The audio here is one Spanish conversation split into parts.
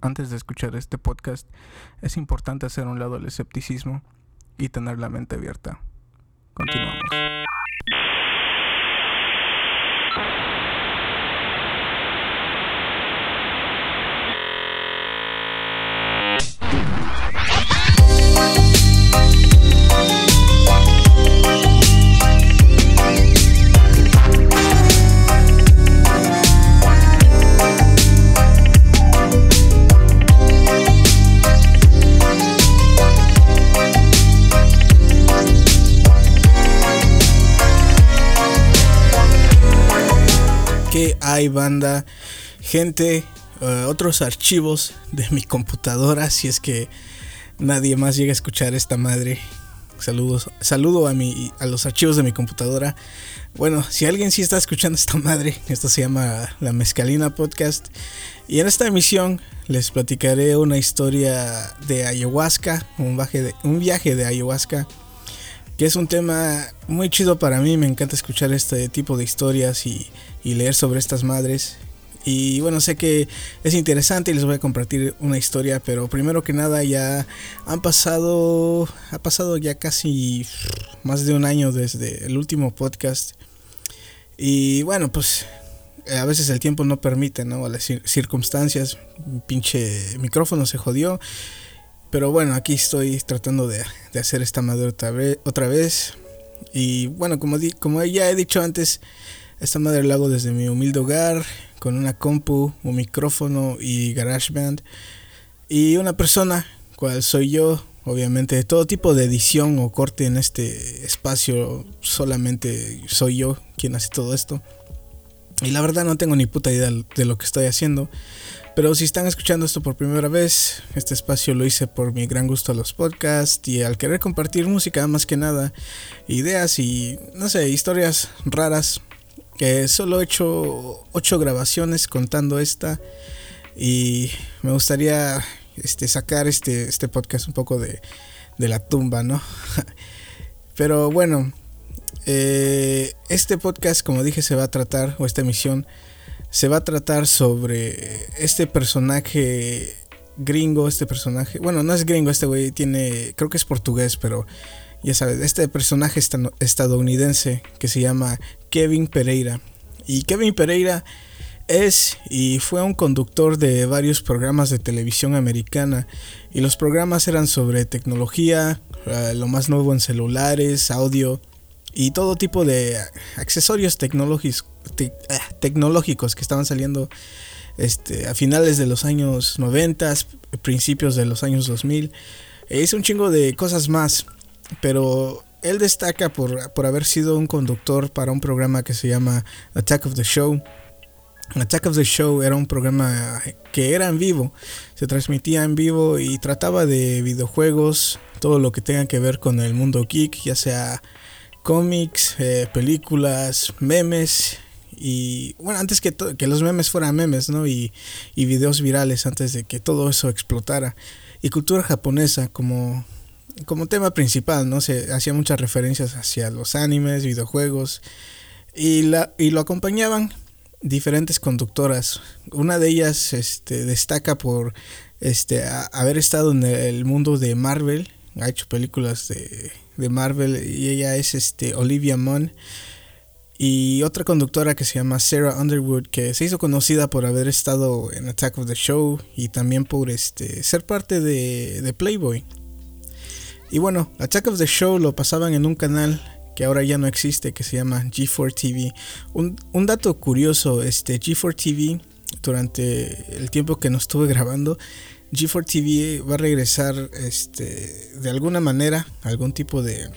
Antes de escuchar este podcast, es importante hacer un lado el escepticismo y tener la mente abierta. Continuamos. Hay banda, gente, eh, otros archivos de mi computadora si es que nadie más llega a escuchar esta madre. Saludos, saludo a mi a los archivos de mi computadora. Bueno, si alguien sí está escuchando esta madre, esto se llama La Mezcalina Podcast. Y en esta emisión les platicaré una historia de ayahuasca, un viaje de, un viaje de ayahuasca que es un tema muy chido para mí, me encanta escuchar este tipo de historias y, leer sobre estas madres. Y bueno, sé que es interesante y les voy a compartir una historia, pero primero que nada ya han pasado, ha pasado ya casi más de un año desde el último podcast. Y bueno, pues a veces el tiempo no permite, ¿no? Las circunstancias, pinche micrófono se jodió pero bueno, aquí estoy tratando de, hacer esta madre otra vez, Y bueno, como, como ya he dicho antes, esta madre la hago desde mi humilde hogar, con una compu, un micrófono y GarageBand. Y una persona, cual soy yo, obviamente, todo tipo de edición o corte en este espacio, solamente soy yo quien hace todo esto. Y la verdad no tengo ni puta idea de lo que estoy haciendo. Pero si están escuchando esto por primera vez, este espacio lo hice por mi gran gusto a los podcasts y al querer compartir música más que nada, ideas y no sé, historias raras. Que solo he hecho ocho grabaciones contando esta y me gustaría este, sacar este, este podcast un poco de, de la tumba, ¿no? Pero bueno, eh, este podcast, como dije, se va a tratar, o esta emisión, se va a tratar sobre este personaje gringo, este personaje, bueno, no es gringo, este güey tiene, creo que es portugués, pero ya sabes, este personaje estadounidense que se llama Kevin Pereira. Y Kevin Pereira es y fue un conductor de varios programas de televisión americana y los programas eran sobre tecnología, eh, lo más nuevo en celulares, audio y todo tipo de accesorios tecnológicos eh, tecnológicos que estaban saliendo este, a finales de los años 90, principios de los años 2000. E hizo un chingo de cosas más, pero él destaca por, por haber sido un conductor para un programa que se llama Attack of the Show. Attack of the Show era un programa que era en vivo, se transmitía en vivo y trataba de videojuegos, todo lo que tenga que ver con el mundo geek, ya sea cómics, eh, películas, memes y bueno, antes que, que los memes fueran memes, ¿no? Y, y videos virales antes de que todo eso explotara. Y cultura japonesa como, como tema principal, ¿no? Se hacía muchas referencias hacia los animes, videojuegos. Y, la, y lo acompañaban diferentes conductoras. Una de ellas este, destaca por este, haber estado en el mundo de Marvel. Ha hecho películas de, de Marvel y ella es este, Olivia Munn y otra conductora que se llama Sarah Underwood que se hizo conocida por haber estado en Attack of the Show y también por este ser parte de, Playboy. Y bueno, Attack of the Show lo pasaban en un canal que ahora ya no existe que se llama G4 TV. Un, un dato curioso, este G4 TV durante el tiempo que nos estuve grabando G4 TV va a regresar este de alguna manera algún tipo de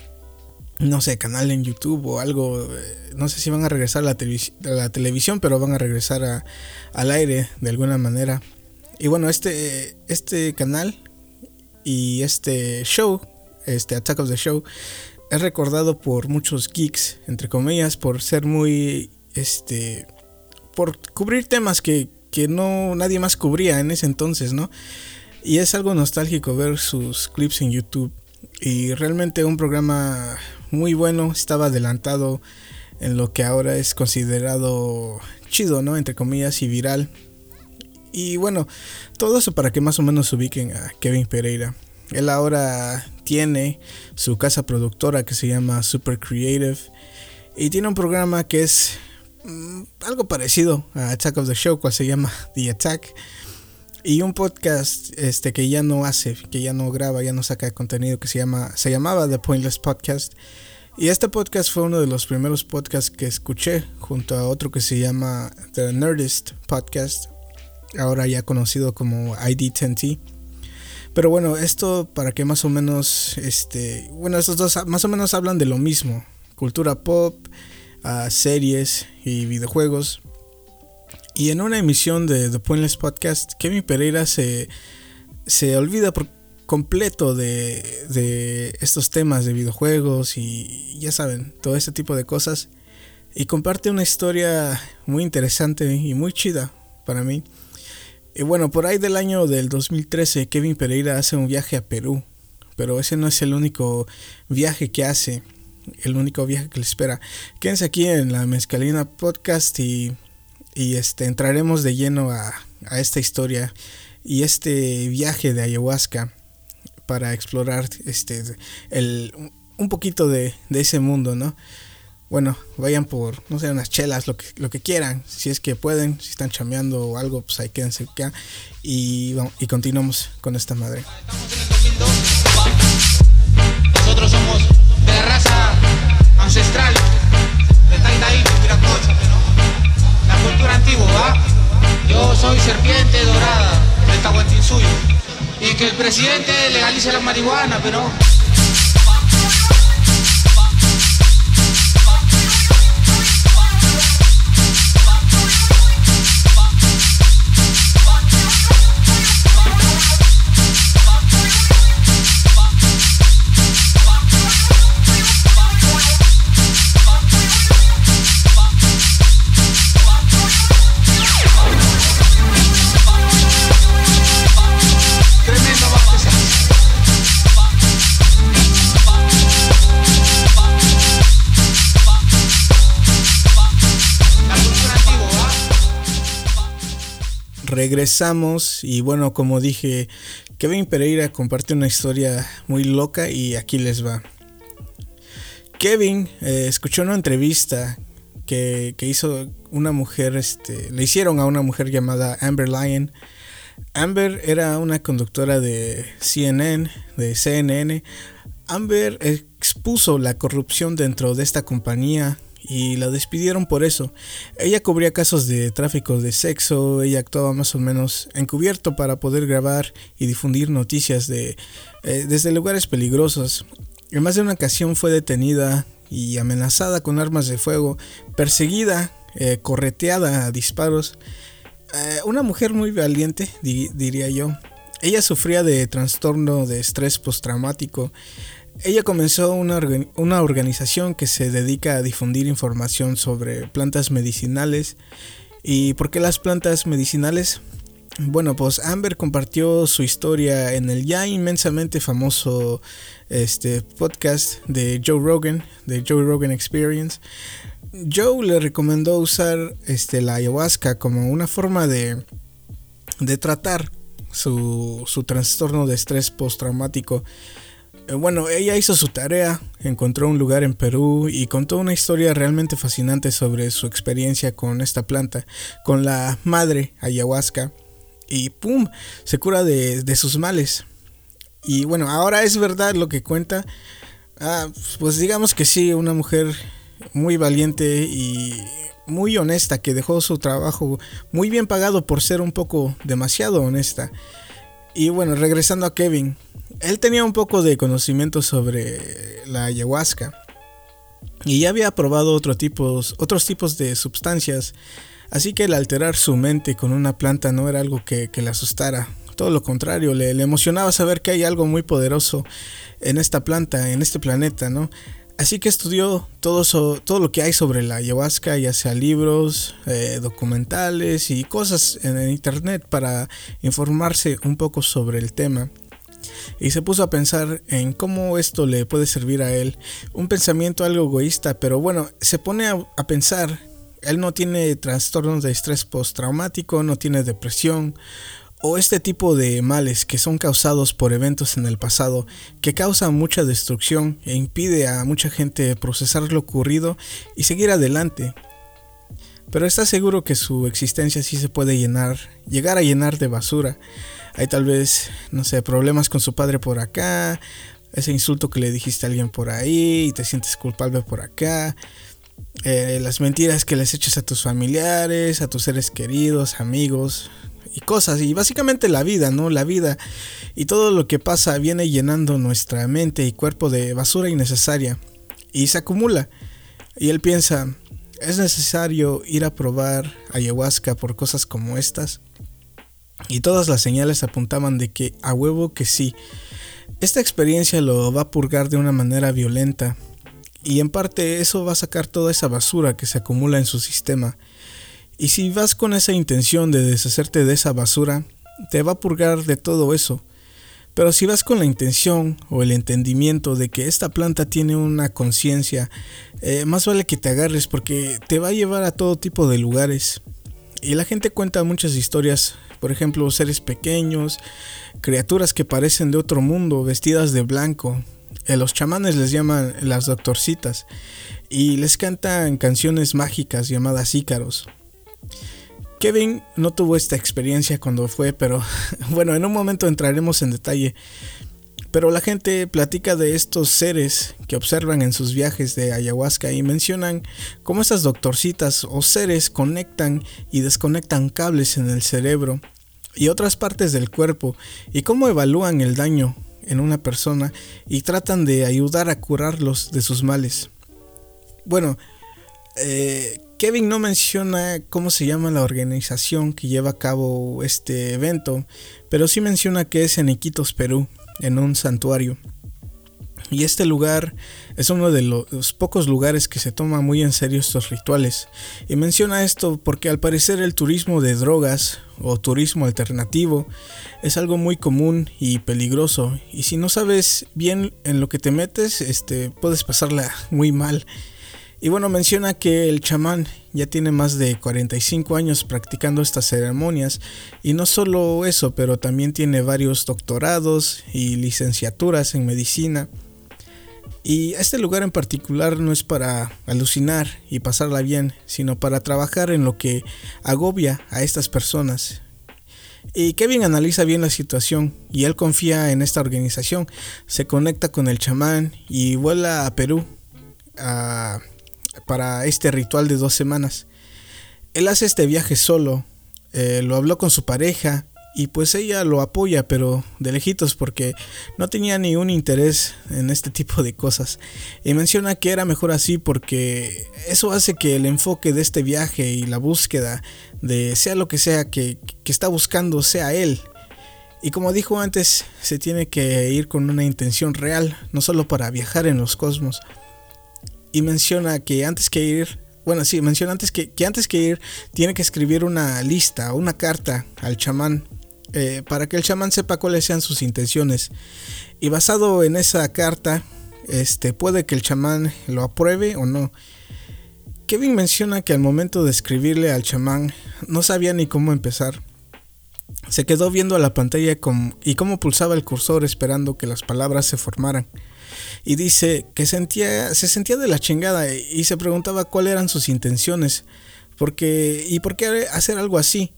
no sé, canal en YouTube o algo. Eh, no sé si van a regresar a la, la televisión, pero van a regresar a, al aire de alguna manera. Y bueno, este, este canal y este show, este Attack of the Show, es recordado por muchos geeks, entre comillas, por ser muy, este, por cubrir temas que, que no nadie más cubría en ese entonces, ¿no? Y es algo nostálgico ver sus clips en YouTube. Y realmente un programa muy bueno, estaba adelantado en lo que ahora es considerado chido, ¿no? Entre comillas y viral. Y bueno, todo eso para que más o menos ubiquen a Kevin Pereira. Él ahora tiene su casa productora que se llama Super Creative y tiene un programa que es mm, algo parecido a Attack of the Show, cual se llama The Attack. Y un podcast este, que ya no hace, que ya no graba, ya no saca contenido, que se, llama, se llamaba The Pointless Podcast. Y este podcast fue uno de los primeros podcasts que escuché junto a otro que se llama The Nerdist Podcast, ahora ya conocido como ID10T. Pero bueno, esto para que más o menos, este, bueno, estos dos más o menos hablan de lo mismo, cultura pop, uh, series y videojuegos. Y en una emisión de The Pointless Podcast, Kevin Pereira se, se olvida por completo de, de estos temas de videojuegos y ya saben, todo este tipo de cosas. Y comparte una historia muy interesante y muy chida para mí. Y bueno, por ahí del año del 2013, Kevin Pereira hace un viaje a Perú. Pero ese no es el único viaje que hace, el único viaje que le espera. Quédense aquí en la Mezcalina Podcast y, este, entraremos de lleno a, esta historia y este viaje de ayahuasca para explorar este, el, un poquito de ese mundo, ¿no? Bueno, vayan por, no sé, unas chelas, lo que, lo que quieran, si es que pueden, si están chambeando o algo, pues ahí quédense acá y, vamos, y continuamos con esta madre. Nosotros somos de raza ancestral, de Taitaí, Piracocha, la cultura antigua, ¿va? Yo soy serpiente dorada de Tahuantinsuyo y que el presidente legalice la marihuana, pero... regresamos y bueno, como dije, Kevin Pereira comparte una historia muy loca y aquí les va. Kevin eh, escuchó una entrevista que, hizo una mujer, este, le hicieron a una mujer llamada Amber Lyon. Amber era una conductora de CNN, de CNN. Amber expuso la corrupción dentro de esta compañía y la despidieron por eso. Ella cubría casos de tráfico de sexo, ella actuaba más o menos encubierto para poder grabar y difundir noticias de, eh, desde lugares peligrosos. En más de una ocasión fue detenida y amenazada con armas de fuego, perseguida, eh, correteada a disparos. Eh, una mujer muy valiente, diría yo. Ella sufría de trastorno de estrés postraumático ella comenzó una, una, organización que se dedica a difundir información sobre plantas medicinales. ¿Y por qué las plantas medicinales? Bueno, pues Amber compartió su historia en el ya inmensamente famoso este, podcast de Joe Rogan, de Joe Rogan Experience. Joe le recomendó usar este, la ayahuasca como una forma de, de tratar su, su trastorno de estrés postraumático. Eh, bueno, ella hizo su tarea, encontró un lugar en Perú y contó una historia realmente fascinante sobre su experiencia con esta planta, con la madre ayahuasca. Y ¡pum! Se cura de, sus males. Y bueno, ahora es verdad lo que cuenta. Ah, pues digamos que sí, una mujer muy valiente y muy honesta que dejó su trabajo muy bien pagado por ser un poco demasiado honesta. Y bueno, regresando a Kevin, él tenía un poco de conocimiento sobre la ayahuasca y ya había probado otros tipos, otros tipos de sustancias, así que el alterar su mente con una planta no era algo que, le asustara, todo lo contrario, le, emocionaba saber que hay algo muy poderoso en esta planta, en este planeta, ¿no? Así que estudió todo, lo que hay sobre la ayahuasca, ya sea libros, eh, documentales y cosas en internet para informarse un poco sobre el tema y se puso a pensar en cómo esto le puede servir a él. Un pensamiento algo egoísta, pero bueno, se pone a, pensar Él no tiene trastornos de estrés postraumático, no tiene depresión o este tipo de males que son causados por eventos en el pasado que causan mucha destrucción e impide a mucha gente procesar lo ocurrido y seguir adelante. Pero está seguro que su existencia sí se puede llenar, llegar a llenar de basura. Hay tal vez, no sé, problemas con su padre por acá, ese insulto que le dijiste a alguien por ahí y te sientes culpable por acá. Eh, las mentiras que les echas a tus familiares, a tus seres queridos, amigos y cosas. Y básicamente la vida, ¿no? La vida y todo lo que pasa viene llenando nuestra mente y cuerpo de basura innecesaria. Y se acumula. Y él piensa, ¿es necesario ir a probar ayahuasca por cosas como estas? Y todas las señales apuntaban de que a huevo que sí. Esta experiencia lo va a purgar de una manera violenta y en parte eso va a sacar toda esa basura que se acumula en su sistema. Y si vas con esa intención de deshacerte de esa basura, te va a purgar de todo eso. Pero si vas con la intención o el entendimiento de que esta planta tiene una conciencia, eh, más vale que te agarres porque te va a llevar a todo tipo de lugares. Y la gente cuenta muchas historias, por ejemplo, seres pequeños, criaturas que parecen de otro mundo, vestidas de blanco, eh, los chamanes les llaman las doctorcitas y les cantan canciones mágicas llamadas ícaros. Kevin no tuvo esta experiencia cuando fue, pero bueno, en un momento entraremos en detalle. Pero la gente platica de estos seres que observan en sus viajes de ayahuasca y mencionan cómo estas doctorcitas o seres conectan y desconectan cables en el cerebro y otras partes del cuerpo y cómo evalúan el daño en una persona y tratan de ayudar a curarlos de sus males. Bueno, eh, Kevin no menciona cómo se llama la organización que lleva a cabo este evento, pero sí menciona que es en Iquitos, Perú, en un santuario. Y este lugar es uno de los pocos lugares que se toma muy en serio estos rituales. Y menciona esto porque al parecer el turismo de drogas o turismo alternativo es algo muy común y peligroso. Y si no sabes bien en lo que te metes, este, puedes pasarla muy mal. Y bueno, menciona que el chamán ya tiene más de 45 años practicando estas ceremonias y no solo eso, pero también tiene varios doctorados y licenciaturas en medicina. Y este lugar en particular no es para alucinar y pasarla bien, sino para trabajar en lo que agobia a estas personas. Y Kevin analiza bien la situación y él confía en esta organización, se conecta con el chamán y vuela a Perú a para este ritual de dos semanas. Él hace este viaje solo, eh, lo habló con su pareja y pues ella lo apoya pero de lejitos porque no tenía ni un interés en este tipo de cosas. Y menciona que era mejor así porque eso hace que el enfoque de este viaje y la búsqueda de sea lo que sea que, que está buscando sea él. Y como dijo antes se tiene que ir con una intención real no solo para viajar en los cosmos y menciona que antes que ir, bueno, sí, menciona antes que, que antes que ir, tiene que escribir una lista, una carta al chamán, eh, para que el chamán sepa cuáles sean sus intenciones. Y basado en esa carta, este, puede que el chamán lo apruebe o no. Kevin menciona que al momento de escribirle al chamán, no sabía ni cómo empezar. Se quedó viendo a la pantalla y cómo pulsaba el cursor esperando que las palabras se formaran y dice que sentía, se sentía de la chingada y se preguntaba cuáles eran sus intenciones porque, y por qué hacer algo así.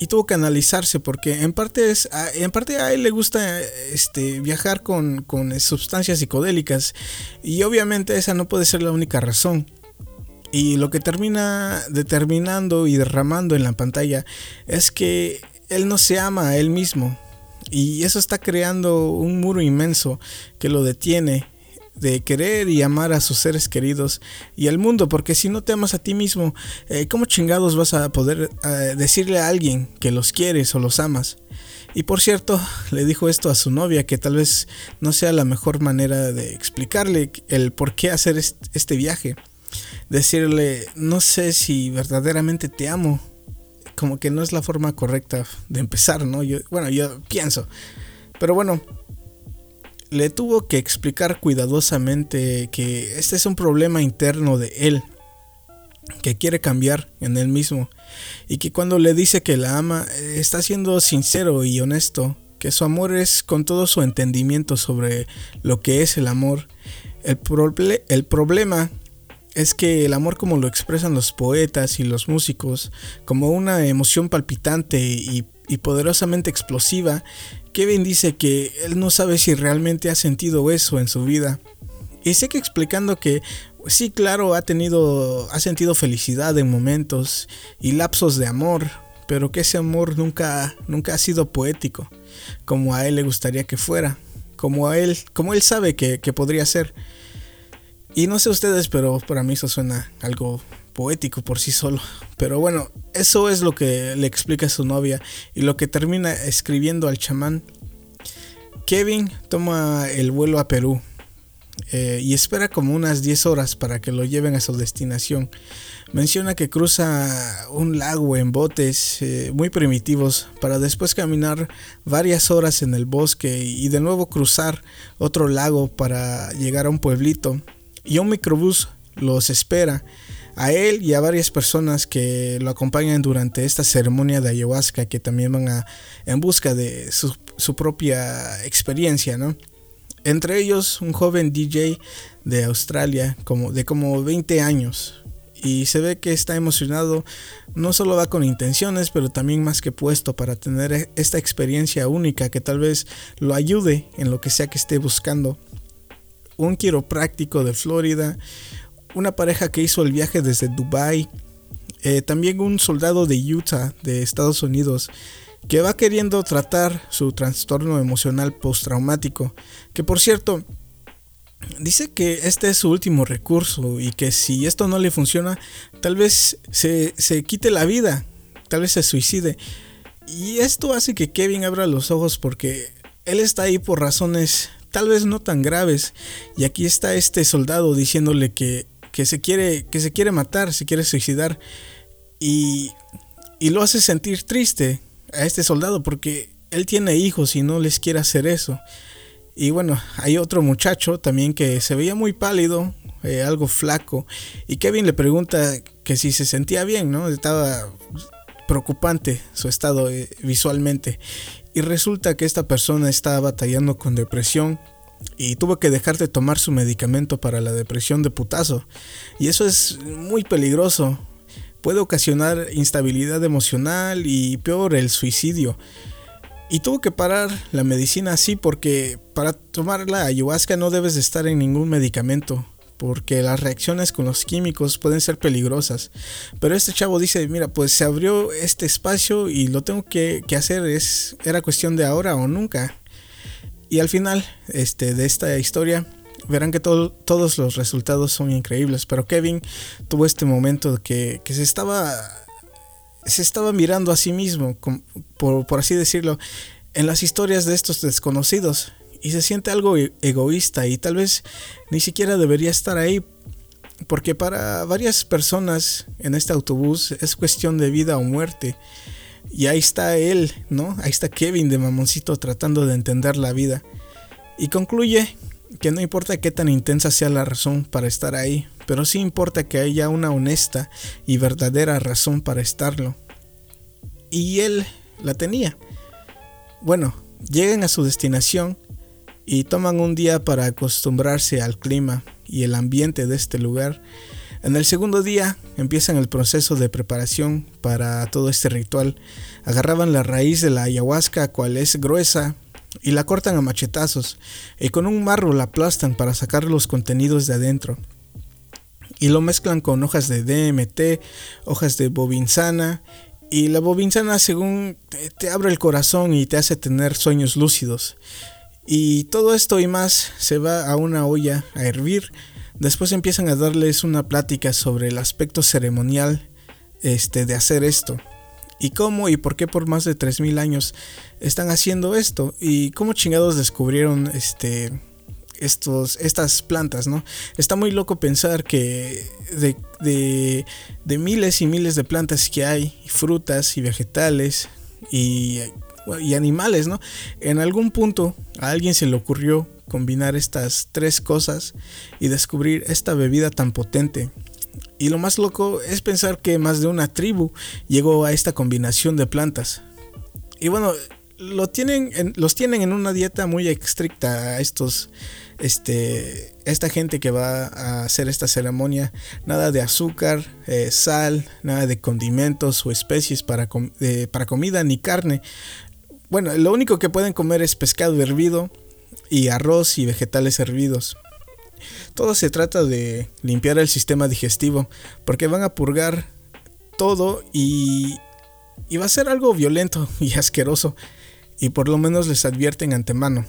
Y tuvo que analizarse porque en parte, es, en parte a él le gusta este, viajar con, con sustancias psicodélicas y obviamente esa no puede ser la única razón. Y lo que termina determinando y derramando en la pantalla es que él no se ama a él mismo. Y eso está creando un muro inmenso que lo detiene de querer y amar a sus seres queridos y al mundo, porque si no te amas a ti mismo, eh, ¿cómo chingados vas a poder eh, decirle a alguien que los quieres o los amas? Y por cierto, le dijo esto a su novia, que tal vez no sea la mejor manera de explicarle el por qué hacer este viaje. Decirle, no sé si verdaderamente te amo. Como que no es la forma correcta de empezar, ¿no? Yo, bueno, yo pienso. Pero bueno, le tuvo que explicar cuidadosamente que este es un problema interno de él. que quiere cambiar en él mismo y que cuando le dice que la ama está siendo sincero y honesto, que su amor es con todo su entendimiento sobre lo que es el amor. El, el problema es que el amor como lo expresan los poetas y los músicos, como una emoción palpitante y, poderosamente explosiva, Kevin dice que él no sabe si realmente ha sentido eso en su vida. Y sé que explicando que sí, claro, ha tenido, ha sentido felicidad en momentos y lapsos de amor, pero que ese amor nunca, nunca ha sido poético, como a él le gustaría que fuera, como a él, como él sabe que podría ser. Y no sé ustedes, pero para mí eso suena algo poético por sí solo. Pero bueno, eso es lo que le explica a su novia y lo que termina escribiendo al chamán. Kevin toma el vuelo a Perú eh, y espera como unas 10 horas para que lo lleven a su destinación. Menciona que cruza un lago en botes eh, muy primitivos para después caminar varias horas en el bosque y de nuevo cruzar otro lago para llegar a un pueblito. Y un microbús los espera a él y a varias personas que lo acompañan durante esta ceremonia de ayahuasca que también van a, en busca de su, su propia experiencia, ¿no? Entre ellos un joven DJ de Australia como, de como 20 años. Y se ve que está emocionado, no solo va con intenciones, pero también más que puesto para tener e, esta experiencia única que tal vez lo ayude en lo que sea que esté buscando. Un quiropráctico de Florida, una pareja que hizo el viaje desde Dubai, eh, también un soldado de Utah, de Estados Unidos, que va queriendo tratar su trastorno emocional postraumático, que por cierto, dice que este es su último recurso y que si esto no le funciona, tal vez se, se quite la vida, tal vez se suicide. Y esto hace que Kevin abra los ojos porque él está ahí por razones tal vez no tan graves. Y aquí está este soldado diciéndole que, que, se, quiere, que se quiere matar, se quiere suicidar. Y, y lo hace sentir triste a este soldado porque él tiene hijos y no les quiere hacer eso. Y bueno, hay otro muchacho también que se veía muy pálido, eh, algo flaco, y Kevin le pregunta que si se sentía bien, ¿no? Estaba preocupante su estado eh, visualmente. Y resulta que esta persona estaba batallando con depresión y tuvo que dejar de tomar su medicamento para la depresión de putazo. Y eso es muy peligroso puede ocasionar instabilidad emocional y peor el suicidio. Y tuvo que parar la medicina así porque para tomar la ayahuasca no debes de estar en ningún medicamento porque las reacciones con los químicos pueden ser peligrosas. Pero este chavo dice, mira, pues se abrió este espacio y lo tengo que, hacer, es, era cuestión de ahora o nunca. Y al final este, de esta historia verán que todos los resultados son increíbles. Pero Kevin tuvo este momento que, que se estaba. Se estaba mirando a sí mismo, por así decirlo, en las historias de estos desconocidos. Y se siente algo e-, egoísta y tal vez ni siquiera debería estar ahí. Porque para varias personas en este autobús es cuestión de vida o muerte. Y ahí está él, ¿no? Ahí está Kevin de Mamoncito tratando de entender la vida. Y concluye que no importa qué tan intensa sea la razón para estar ahí, pero sí importa que haya una honesta y verdadera razón para estarlo. Y él la tenía. Bueno, llegan a su destinación y toman un día para acostumbrarse al clima y el ambiente de este lugar. En el segundo día empiezan el proceso de preparación para todo este ritual. Agarraban la raíz de la ayahuasca, cual es gruesa, y la cortan a machetazos y con un marro la aplastan para sacar los contenidos de adentro. Y lo mezclan con hojas de DMT, hojas de bobinsana y la bobinsana según te, abre el corazón y te hace tener sueños lúcidos. Y todo esto y más se va a una olla a hervir. Después empiezan a darles una plática sobre el aspecto ceremonial este, de hacer esto y cómo y por qué por más de 3000 años están haciendo esto y cómo chingados descubrieron este estos, estas plantas, ¿no? Está muy loco pensar que de, de, miles y miles de plantas que hay, frutas y vegetales y, y animales, ¿no? En algún punto a alguien se le ocurrió combinar estas tres cosas y descubrir esta bebida tan potente Y lo más loco es pensar que más de una tribu llegó a esta combinación de plantas. Y bueno, lo tienen los tienen en una dieta muy estricta a estos este esta gente que va a hacer esta ceremonia nada de azúcar eh, sal nada de condimentos o especies para, para comida ni carne bueno lo único que pueden comer es pescado hervido y arroz y vegetales hervidos todo se trata de limpiar el sistema digestivo porque van a purgar todo y, y va a ser algo violento y asqueroso y por lo menos les advierten antemano.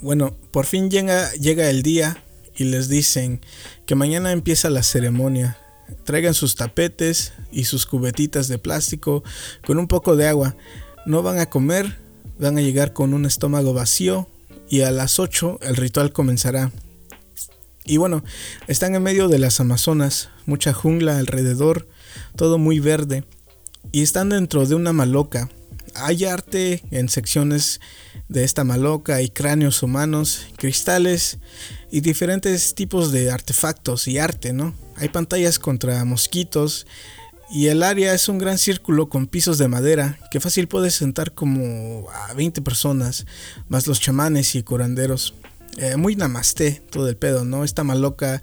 Bueno, por fin llega, llega el día y les dicen que mañana empieza la ceremonia. Traigan sus tapetes y sus cubetitas de plástico con un poco de agua. No van a comer, van a llegar con un estómago vacío y a las 8 el ritual comenzará. Y bueno, están en medio de las Amazonas, mucha jungla alrededor, todo muy verde, y están dentro de una maloca hay arte en secciones de esta maloca, hay cráneos humanos, cristales y diferentes tipos de artefactos y arte, ¿no? Hay pantallas contra mosquitos y el área es un gran círculo con pisos de madera que fácil puede sentar como a 20 personas, más los chamanes y curanderos. Eh, muy namaste todo el pedo, ¿no? Esta maloca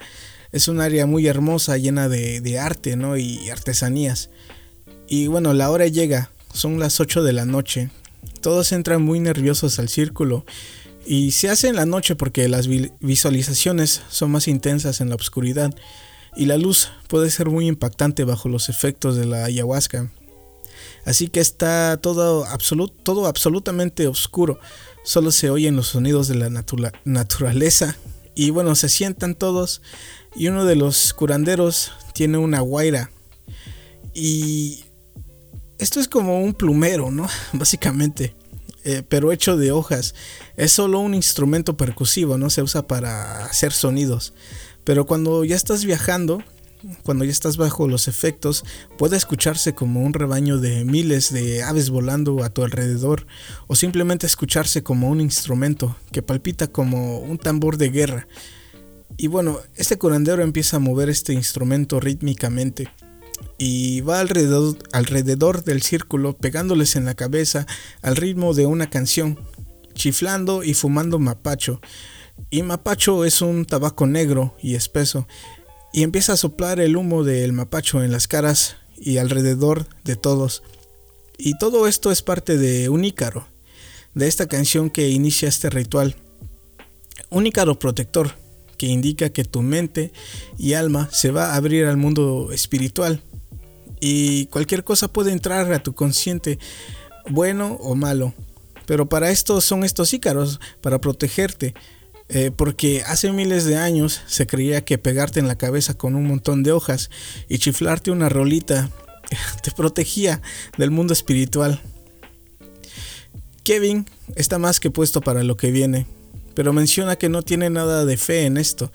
es un área muy hermosa, llena de, de arte, ¿no? Y artesanías. Y bueno, la hora llega, son las 8 de la noche. Todos entran muy nerviosos al círculo y se hace en la noche porque las visualizaciones son más intensas en la oscuridad y la luz puede ser muy impactante bajo los efectos de la ayahuasca. Así que está todo, todo absolutamente oscuro, solo se oyen los sonidos de la naturaleza y bueno, se sientan todos y uno de los curanderos tiene una guaira y esto es como un plumero, ¿no? Básicamente. Eh, pero hecho de hojas. Es solo un instrumento percusivo, no se usa para hacer sonidos. Pero cuando ya estás viajando, cuando ya estás bajo los efectos, puede escucharse como un rebaño de miles de aves volando a tu alrededor, o simplemente escucharse como un instrumento que palpita como un tambor de guerra. Y bueno, este curandero empieza a mover este instrumento rítmicamente y va alrededor, alrededor del círculo pegándoles en la cabeza al ritmo de una canción, chiflando y fumando mapacho. Y mapacho es un tabaco negro y espeso, y empieza a soplar el humo del mapacho en las caras y alrededor de todos. Y todo esto es parte de un ícaro, de esta canción que inicia este ritual. Un ícaro protector, que indica que tu mente y alma se va a abrir al mundo espiritual y cualquier cosa puede entrar a tu consciente, bueno o malo. Pero para esto son estos ícaros, para protegerte. Eh, porque hace miles de años se creía que pegarte en la cabeza con un montón de hojas y chiflarte una rolita te protegía del mundo espiritual. Kevin está más que puesto para lo que viene, pero menciona que no tiene nada de fe en esto.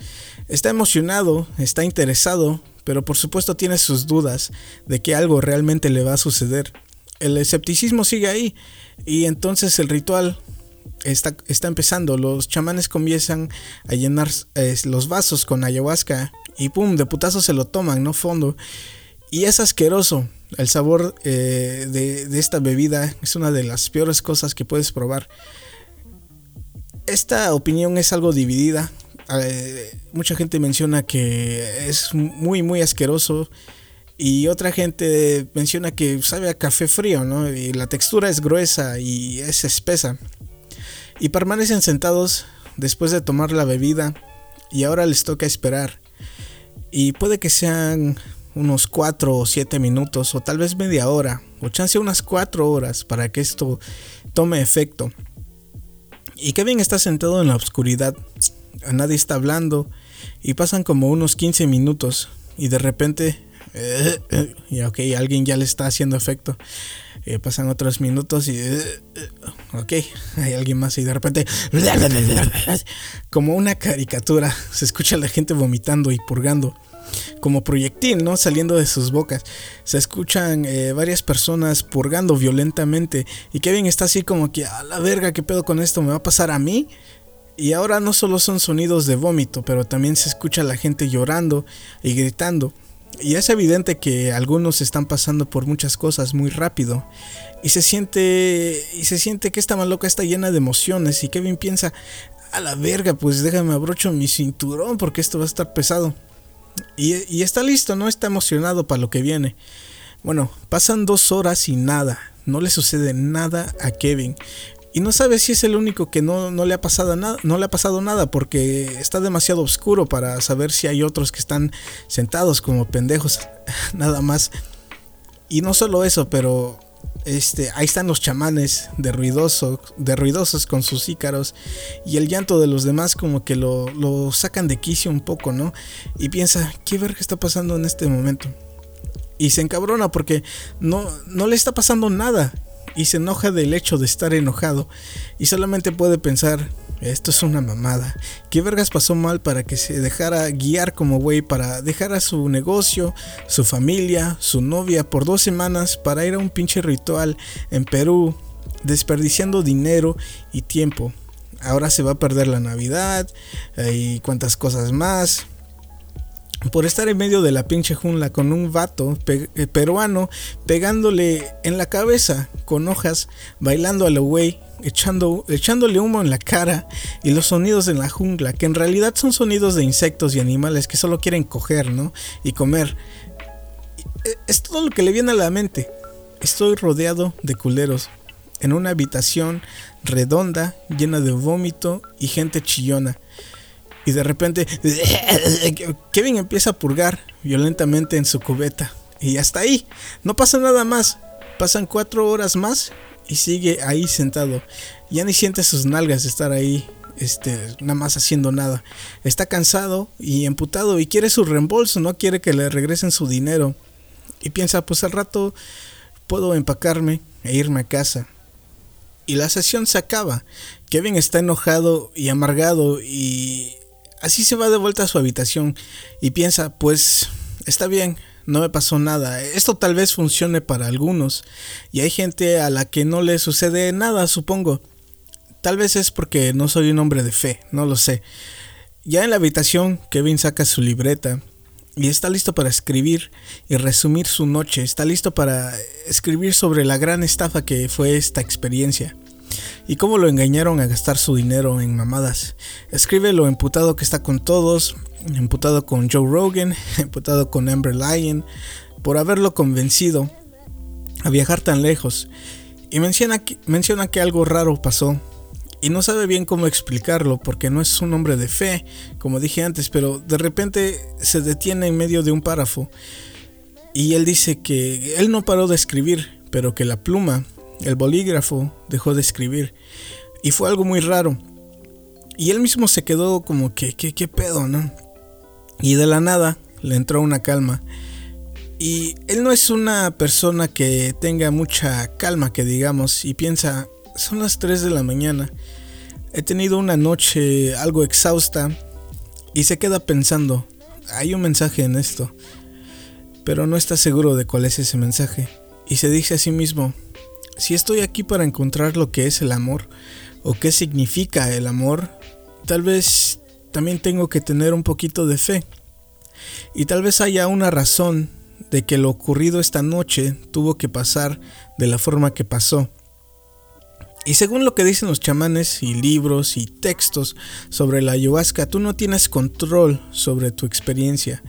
Está emocionado, está interesado, pero por supuesto tiene sus dudas de que algo realmente le va a suceder. El escepticismo sigue ahí y entonces el ritual está, está empezando. Los chamanes comienzan a llenar eh, los vasos con ayahuasca y pum, de putazo se lo toman, ¿no? Fondo. Y es asqueroso. El sabor eh, de, esta bebida es una de las peores cosas que puedes probar. Esta opinión es algo dividida. Eh, mucha gente menciona que es muy, muy asqueroso. Y otra gente menciona que sabe a café frío, ¿no? Y la textura es gruesa y es espesa. Y permanecen sentados después de tomar la bebida y ahora les toca esperar. Y puede que sean unos 4 o 7 minutos o tal vez media hora o chance unas 4 horas para que esto tome efecto. Y Kevin está sentado en la oscuridad nadie está hablando y pasan como unos 15 minutos y de repente, eh, eh, y ok, alguien ya le está haciendo efecto. Eh, pasan otros minutos y, ok, hay alguien más y de repente, como una caricatura, se escucha la gente vomitando y purgando como proyectil, ¿no? Saliendo de sus bocas. Se escuchan varias personas purgando violentamente. Y Kevin está así como que, a la verga, ¿qué pedo con esto? ¿Me va a pasar a mí? Y ahora no solo son sonidos de vómito, pero también se escucha a la gente llorando y gritando. Y es evidente que algunos están pasando por muchas cosas muy rápido. Y se siente. Y se siente que esta maloca está llena de emociones. Y Kevin piensa. A la verga, pues déjame abrocho mi cinturón. Porque esto va a estar pesado. Y, y está listo, ¿no? Está emocionado para lo que viene. Bueno, pasan dos horas y nada. No le sucede nada a Kevin. Y no sabe si es el único que no, le ha pasado nada, no le ha pasado nada porque está demasiado oscuro para saber si hay otros que están sentados como pendejos, nada más. Y no solo eso, pero este, ahí están los chamanes de ruidoso, de ruidosos con sus ícaros y el llanto de los demás como que lo, lo sacan de quicio un poco, ¿no? Y piensa, ¿qué ver qué está pasando en este momento? Y se encabrona porque no, no le está pasando nada y se enoja del hecho de estar enojado y solamente puede pensar, esto es una mamada. ¿Qué vergas pasó mal para que se dejara guiar como güey para dejar a su negocio, su familia, su novia por dos semanas para ir a un pinche ritual en Perú, desperdiciando dinero y tiempo? Ahora se va a perder la Navidad eh, y cuantas cosas más por estar en medio de la pinche jungla con un vato eh, peruano pegándole en la cabeza con hojas, bailando a lo güey, echando, echándole humo en la cara y los sonidos en la jungla, que en realidad son sonidos de insectos y animales que solo quieren coger, ¿no? Y comer. Eh, es todo lo que le viene a la mente. Estoy rodeado de culeros, en una habitación redonda, llena de vómito y gente chillona. Y de repente Kevin empieza a purgar violentamente en su cubeta. Y hasta ahí. No pasa nada más. Pasan cuatro horas más y sigue ahí sentado. Ya ni siente sus nalgas de estar ahí. Este, nada más haciendo nada. Está cansado y emputado y quiere su reembolso, no quiere que le regresen su dinero. Y piensa, pues al rato puedo empacarme e irme a casa. Y la sesión se acaba. Kevin está enojado y amargado y Así se va de vuelta a su habitación y piensa, pues está bien, no me pasó nada. Esto tal vez funcione para algunos y hay gente a la que no le sucede nada, supongo. Tal vez es porque no soy un hombre de fe, no lo sé. Ya en la habitación, Kevin saca su libreta y está listo para escribir y resumir su noche. Está listo para escribir sobre la gran estafa que fue esta experiencia y cómo lo engañaron a gastar su dinero en mamadas. Escribe lo emputado que está con todos, emputado con Joe Rogan, emputado con Amber Lyon, por haberlo convencido a viajar tan lejos. Y menciona que, menciona que algo raro pasó. Y no sabe bien cómo explicarlo porque no es un hombre de fe, como dije antes, pero de repente se detiene en medio de un párrafo. Y él dice que él no paró de escribir, pero que la pluma el bolígrafo dejó de escribir. Y fue algo muy raro. Y él mismo se quedó como que, ¿qué, qué pedo, no? Y de la nada le entró una calma. Y él no es una persona que tenga mucha calma, que digamos, y piensa, son las 3 de la mañana. He tenido una noche algo exhausta y se queda pensando, hay un mensaje en esto, pero no está seguro de cuál es ese mensaje. Y se dice a sí mismo, si estoy aquí para encontrar lo que es el amor o qué significa el amor, tal vez también tengo que tener un poquito de fe. Y tal vez haya una razón de que lo ocurrido esta noche tuvo que pasar de la forma que pasó. Y según lo que dicen los chamanes y libros y textos sobre la ayahuasca, tú no tienes control sobre tu experiencia.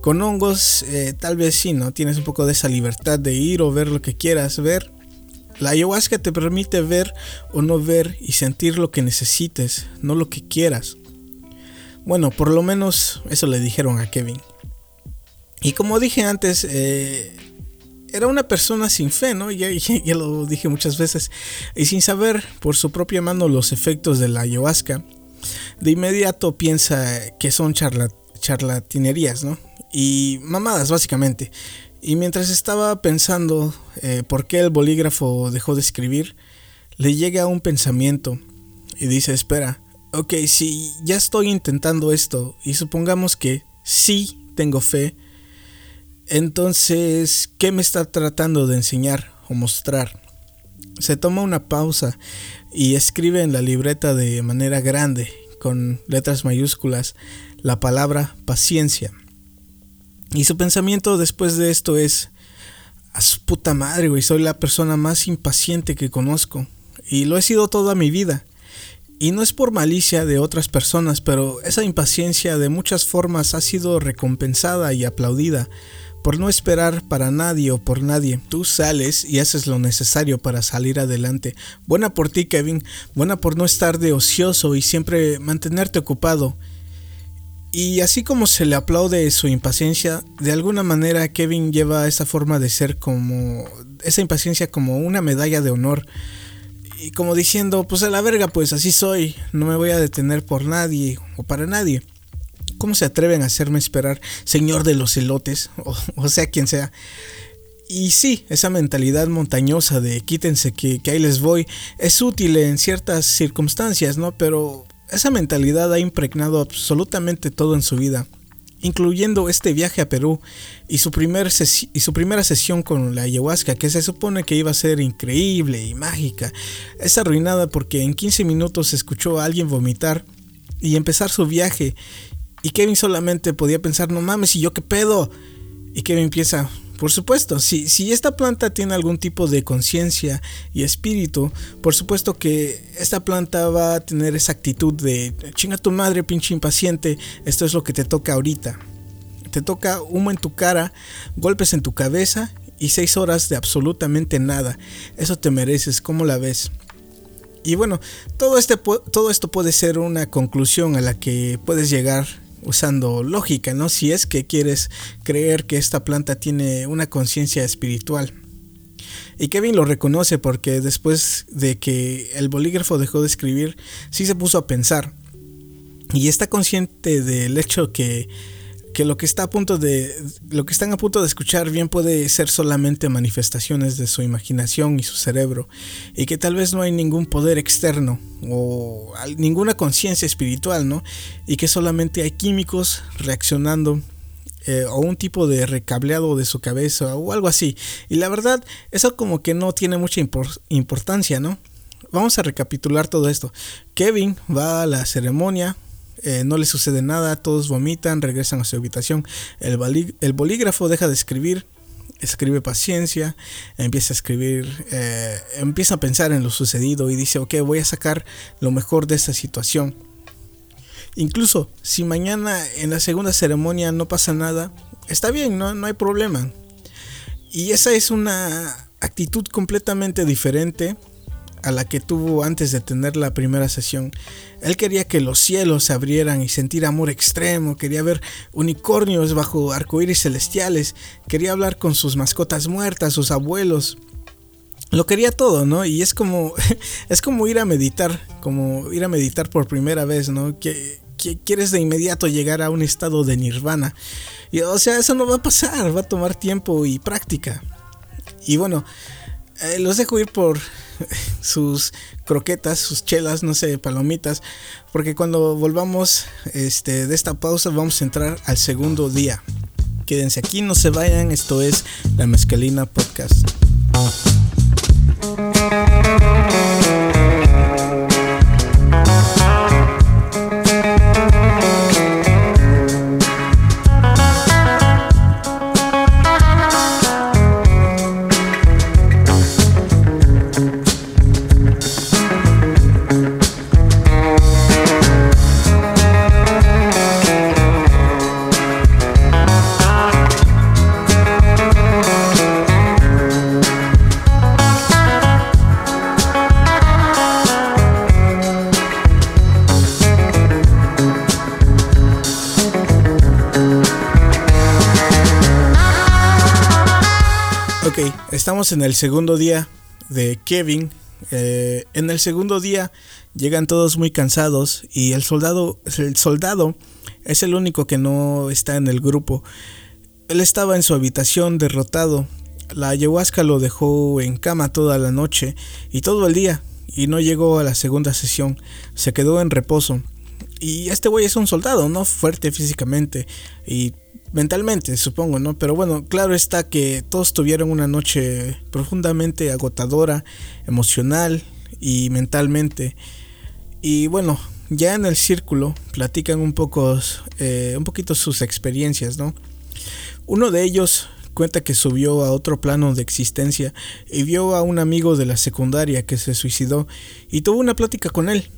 Con hongos eh, tal vez sí, ¿no? Tienes un poco de esa libertad de ir o ver lo que quieras ver, la ayahuasca te permite ver o no ver y sentir lo que necesites, no lo que quieras. Bueno, por lo menos eso le dijeron a Kevin. Y como dije antes, eh, era una persona sin fe, ¿no? Ya, ya, lo dije muchas veces. Y sin saber por su propia mano los efectos de la ayahuasca, de inmediato piensa que son charlatinerías, ¿no? Y mamadas, básicamente. Y mientras estaba pensando eh, por qué el bolígrafo dejó de escribir, le llega un pensamiento y dice, espera, ok, si ya estoy intentando esto y supongamos que sí tengo fe, entonces, ¿qué me está tratando de enseñar o mostrar? Se toma una pausa y escribe en la libreta de manera grande, con letras mayúsculas la palabra paciencia. Y su pensamiento después de esto es, a su puta madre, güey, soy la persona más impaciente que conozco. Y lo he sido toda mi vida. Y no es por malicia de otras personas, pero esa impaciencia de muchas formas ha sido recompensada y aplaudida por no esperar para nadie o por nadie. Tú sales y haces lo necesario para salir adelante. Buena por ti, Kevin. Buena por no estar de ocioso y siempre mantenerte ocupado. Y así como se le aplaude su impaciencia, de alguna manera Kevin lleva esa forma de ser como esa impaciencia como una medalla de honor. Y como diciendo, pues a la verga, pues así soy, no me voy a detener por nadie o para nadie. ¿Cómo se atreven a hacerme esperar, señor de los elotes, o, sea quien sea? Y sí, esa mentalidad montañosa de quítense que, que ahí les voy es útil en ciertas circunstancias, ¿no? Pero esa mentalidad ha impregnado absolutamente todo en su vida, incluyendo este viaje a Perú y su, primera sesión con la ayahuasca, que se supone que iba a ser increíble y mágica. Es arruinada porque en 15 minutos escuchó a alguien vomitar y empezar su viaje. Y Kevin solamente podía pensar, no mames, ¿y yo qué pedo? Y Kevin piensa, por supuesto, si, si esta planta tiene algún tipo de conciencia y espíritu, por supuesto que esta planta va a tener esa actitud de chinga tu madre, pinche impaciente, esto es lo que te toca ahorita. Te toca humo en tu cara, golpes en tu cabeza y seis horas de absolutamente nada. Eso te mereces, ¿cómo la ves? Y bueno, todo, este, todo esto puede ser una conclusión a la que puedes llegar usando lógica, ¿no? Si es que quieres creer que esta planta tiene una conciencia espiritual. Y Kevin lo reconoce porque después de que el bolígrafo dejó de escribir, sí se puso a pensar. Y está consciente del hecho que que lo que está a punto de lo que están a punto de escuchar bien puede ser solamente manifestaciones de su imaginación y su cerebro y que tal vez no hay ningún poder externo o ninguna conciencia espiritual, ¿no? Y que solamente hay químicos reaccionando eh, o un tipo de recableado de su cabeza o algo así. Y la verdad, eso como que no tiene mucha importancia, ¿no? Vamos a recapitular todo esto. Kevin va a la ceremonia, eh, no le sucede nada, todos vomitan, regresan a su habitación, el, bolígrafo deja de escribir, escribe paciencia, empieza a escribir, eh, empieza a pensar en lo sucedido y dice, ok, voy a sacar lo mejor de esta situación. Incluso si mañana en la segunda ceremonia no pasa nada, está bien, no, no hay problema. Y esa es una actitud completamente diferente a la que tuvo antes de tener la primera sesión. Él quería que los cielos se abrieran y sentir amor extremo, quería ver unicornios bajo arcoíris celestiales, quería hablar con sus mascotas muertas, sus abuelos. Lo quería todo, ¿no? Y es como es como ir a meditar, como ir a meditar por primera vez, ¿no? Que, quieres de inmediato llegar a un estado de nirvana. Y o sea, eso no va a pasar, va a tomar tiempo y práctica. Y bueno, eh, los dejo ir por sus croquetas, sus chelas, no sé, palomitas, porque cuando volvamos este, de esta pausa vamos a entrar al segundo día. Quédense aquí, no se vayan, esto es la Mezcalina Podcast. Estamos en el segundo día de Kevin. Eh, en el segundo día llegan todos muy cansados y el soldado, el soldado es el único que no está en el grupo. Él estaba en su habitación derrotado. La ayahuasca lo dejó en cama toda la noche y todo el día y no llegó a la segunda sesión. Se quedó en reposo. Y este güey es un soldado, ¿no? Fuerte físicamente y mentalmente, supongo, ¿no? Pero bueno, claro está que todos tuvieron una noche profundamente agotadora, emocional y mentalmente. Y bueno, ya en el círculo platican un poco, eh, un poquito sus experiencias, ¿no? Uno de ellos cuenta que subió a otro plano de existencia y vio a un amigo de la secundaria que se suicidó y tuvo una plática con él.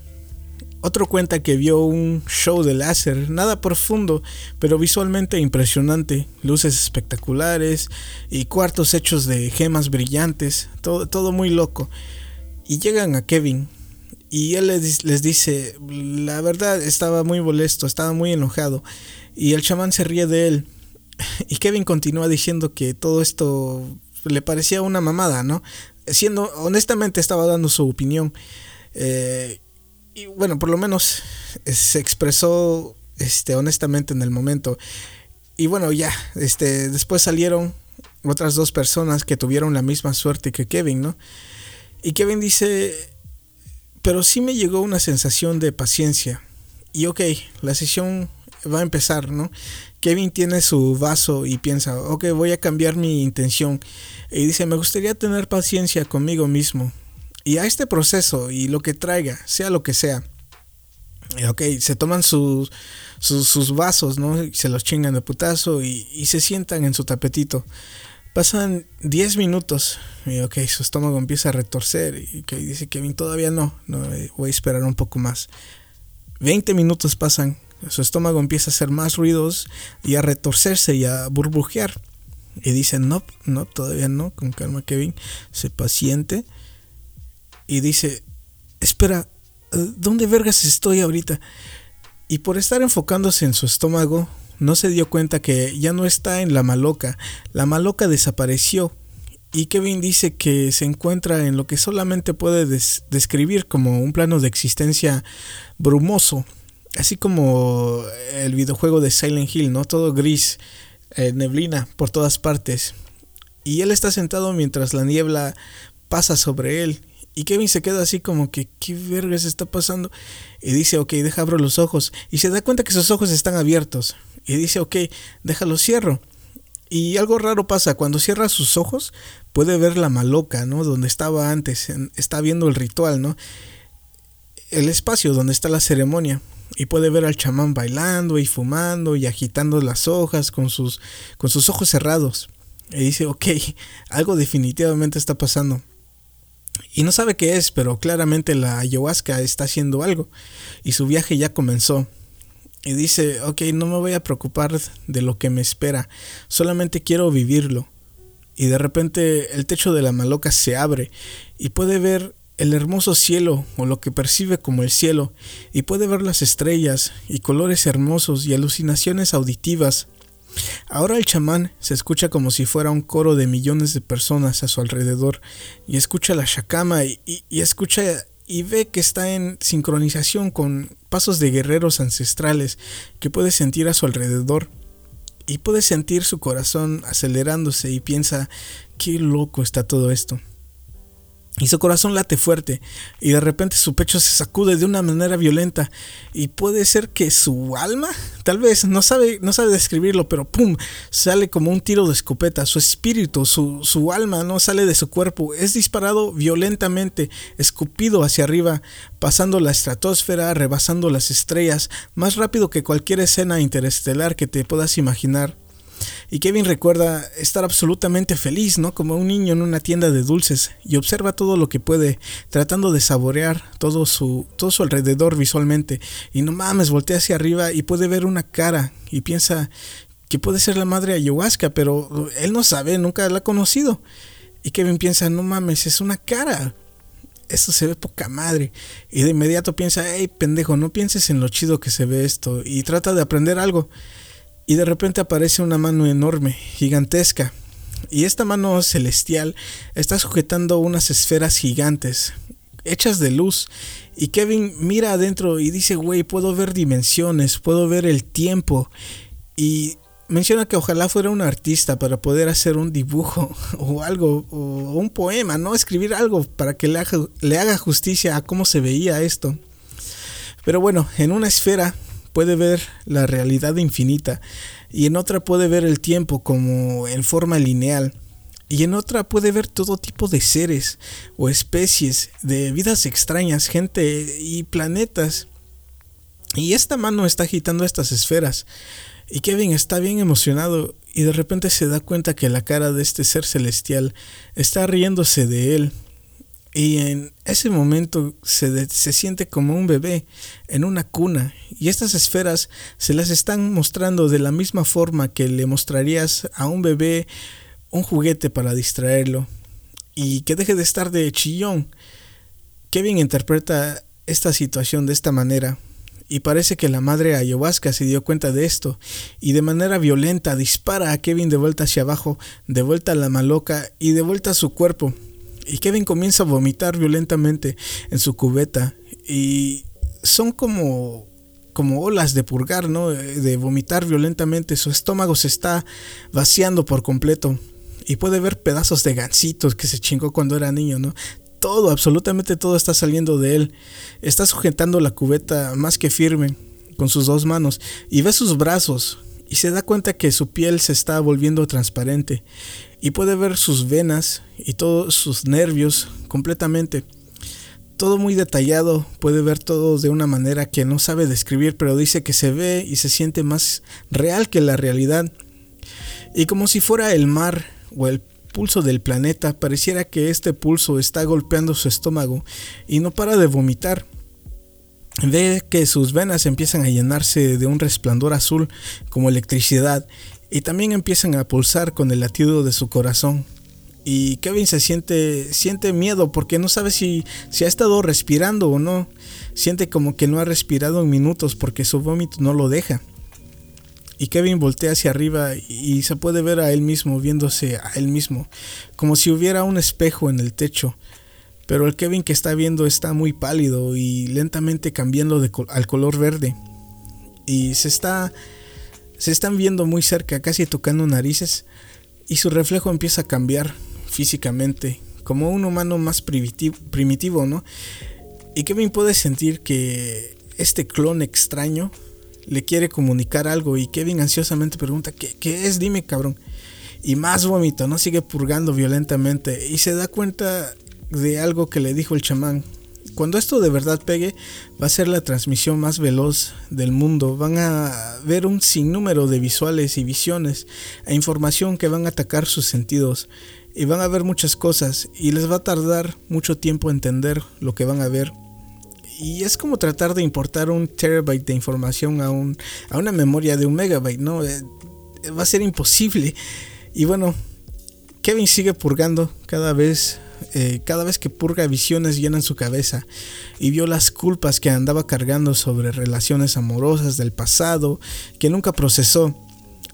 Otro cuenta que vio un show de láser, nada profundo, pero visualmente impresionante, luces espectaculares y cuartos hechos de gemas brillantes, todo, todo muy loco. Y llegan a Kevin y él les, les dice, la verdad estaba muy molesto, estaba muy enojado y el chamán se ríe de él. Y Kevin continúa diciendo que todo esto le parecía una mamada, ¿no? Siendo, honestamente estaba dando su opinión. Eh, y bueno, por lo menos eh, se expresó este, honestamente en el momento. Y bueno, ya, este, después salieron otras dos personas que tuvieron la misma suerte que Kevin, ¿no? Y Kevin dice, pero sí me llegó una sensación de paciencia. Y ok, la sesión va a empezar, ¿no? Kevin tiene su vaso y piensa, ok, voy a cambiar mi intención. Y dice, me gustaría tener paciencia conmigo mismo. Y a este proceso y lo que traiga, sea lo que sea, eh, ok, se toman sus, sus, vasos, ¿no? Y se los chingan de putazo y, se sientan en su tapetito. Pasan 10 minutos y ok, su estómago empieza a retorcer y okay, dice Kevin, todavía no, no, eh, voy a esperar un poco más. 20 minutos pasan, su estómago empieza a hacer más ruidos y a retorcerse y a burbujear. Y dice, no, no, todavía no, con calma Kevin, se paciente y dice, espera, ¿dónde vergas estoy ahorita? Y por estar enfocándose en su estómago, no se dio cuenta que ya no está en la maloca. La maloca desapareció. Y Kevin dice que se encuentra en lo que solamente puede describir como un plano de existencia brumoso. Así como el videojuego de Silent Hill, ¿no? Todo gris, eh, neblina por todas partes. Y él está sentado mientras la niebla pasa sobre él y Kevin se queda así como que, ¿qué vergas está pasando? Y dice, ok, deja abro los ojos. Y se da cuenta que sus ojos están abiertos. Y dice, ok, déjalo cierro. Y algo raro pasa, cuando cierra sus ojos, puede ver la maloca, ¿no? Donde estaba antes, está viendo el ritual, ¿no? El espacio donde está la ceremonia. Y puede ver al chamán bailando y fumando y agitando las hojas con sus, con sus ojos cerrados. Y dice, ok, algo definitivamente está pasando. Y no sabe qué es, pero claramente la ayahuasca está haciendo algo. Y su viaje ya comenzó. Y dice, ok, no me voy a preocupar de lo que me espera, solamente quiero vivirlo. Y de repente el techo de la maloca se abre y puede ver el hermoso cielo o lo que percibe como el cielo y puede ver las estrellas y colores hermosos y alucinaciones auditivas Ahora el chamán se escucha como si fuera un coro de millones de personas a su alrededor y escucha la shakama y, escucha y ve que está en sincronización con pasos de guerreros ancestrales que puede sentir a su alrededor y puede sentir su corazón acelerándose y piensa qué loco está todo esto y su corazón late fuerte y de repente su pecho se sacude de una manera violenta y puede ser que su alma, tal vez, no sabe, no sabe describirlo, pero pum, sale como un tiro de escopeta, su espíritu, su, su alma no sale de su cuerpo, es disparado violentamente, escupido hacia arriba, pasando la estratosfera, rebasando las estrellas, más rápido que cualquier escena interestelar que te puedas imaginar. Y Kevin recuerda estar absolutamente feliz, ¿no? Como un niño en una tienda de dulces y observa todo lo que puede, tratando de saborear todo su, todo su alrededor visualmente. Y no mames, voltea hacia arriba y puede ver una cara y piensa que puede ser la madre ayahuasca, pero él no sabe, nunca la ha conocido. Y Kevin piensa, no mames, es una cara. Esto se ve poca madre. Y de inmediato piensa, hey pendejo, no pienses en lo chido que se ve esto. Y trata de aprender algo y de repente aparece una mano enorme, gigantesca. Y esta mano celestial está sujetando unas esferas gigantes, hechas de luz. Y Kevin mira adentro y dice, güey, puedo ver dimensiones, puedo ver el tiempo. Y menciona que ojalá fuera un artista para poder hacer un dibujo o algo, o un poema, ¿no? Escribir algo para que le haga, le haga justicia a cómo se veía esto. Pero bueno, en una esfera puede ver la realidad infinita y en otra puede ver el tiempo como en forma lineal y en otra puede ver todo tipo de seres o especies de vidas extrañas, gente y planetas. Y esta mano está agitando estas esferas. Y Kevin está bien emocionado y de repente se da cuenta que la cara de este ser celestial está riéndose de él. Y en ese momento se, se, siente como un bebé en una cuna. Y estas esferas se las están mostrando de la misma forma que le mostrarías a un bebé un juguete para distraerlo. Y que deje de estar de chillón. Kevin interpreta esta situación de esta manera y parece que la madre ayahuasca se dio cuenta de esto y de manera violenta dispara a Kevin de vuelta hacia abajo, de vuelta a la maloca y de vuelta a su cuerpo. Y Kevin comienza a vomitar violentamente en su cubeta y son como como olas de purgar, ¿no? De vomitar violentamente, su estómago se está vaciando por completo y puede ver pedazos de gansitos que se chingó cuando era niño, ¿no? todo, absolutamente todo está saliendo de él. Está sujetando la cubeta más que firme con sus dos manos y ve sus brazos y se da cuenta que su piel se está volviendo transparente y puede ver sus venas y todos sus nervios completamente. Todo muy detallado, puede ver todo de una manera que no sabe describir, pero dice que se ve y se siente más real que la realidad. Y como si fuera el mar o el pulso del planeta, pareciera que este pulso está golpeando su estómago y no para de vomitar. Ve que sus venas empiezan a llenarse de un resplandor azul como electricidad y también empiezan a pulsar con el latido de su corazón. Y Kevin se siente, siente miedo porque no sabe si, si ha estado respirando o no. Siente como que no ha respirado en minutos porque su vómito no lo deja y Kevin voltea hacia arriba y se puede ver a él mismo viéndose a él mismo, como si hubiera un espejo en el techo. Pero el Kevin que está viendo está muy pálido y lentamente cambiando al color verde. Y se está se están viendo muy cerca, casi tocando narices, y su reflejo empieza a cambiar físicamente, como un humano más primitivo, ¿no? Y Kevin puede sentir que este clon extraño le quiere comunicar algo y Kevin ansiosamente pregunta, ¿qué, qué es? Dime, cabrón. Y más vómito, ¿no? Sigue purgando violentamente y se da cuenta de algo que le dijo el chamán. Cuando esto de verdad pegue, va a ser la transmisión más veloz del mundo. Van a ver un sinnúmero de visuales y visiones e información que van a atacar sus sentidos. Y van a ver muchas cosas y les va a tardar mucho tiempo entender lo que van a ver y es como tratar de importar un terabyte de información a, un, a una memoria de un megabyte, ¿no? Eh, va a ser imposible. Y bueno, Kevin sigue purgando cada vez, eh, cada vez que purga visiones llenan su cabeza y vio las culpas que andaba cargando sobre relaciones amorosas del pasado que nunca procesó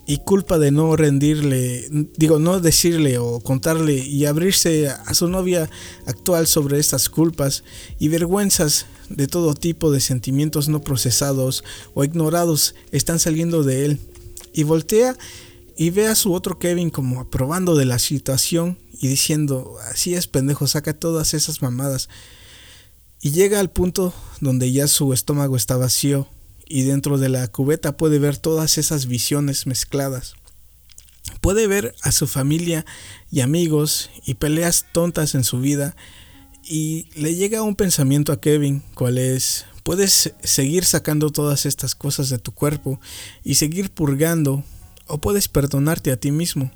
y culpa de no rendirle, digo, no decirle o contarle y abrirse a su novia actual sobre estas culpas y vergüenzas de todo tipo de sentimientos no procesados o ignorados están saliendo de él. Y voltea y ve a su otro Kevin como aprobando de la situación y diciendo, así es pendejo, saca todas esas mamadas. Y llega al punto donde ya su estómago está vacío y dentro de la cubeta puede ver todas esas visiones mezcladas. Puede ver a su familia y amigos y peleas tontas en su vida y le llega un pensamiento a Kevin, cual es, puedes seguir sacando todas estas cosas de tu cuerpo y seguir purgando, o puedes perdonarte a ti mismo.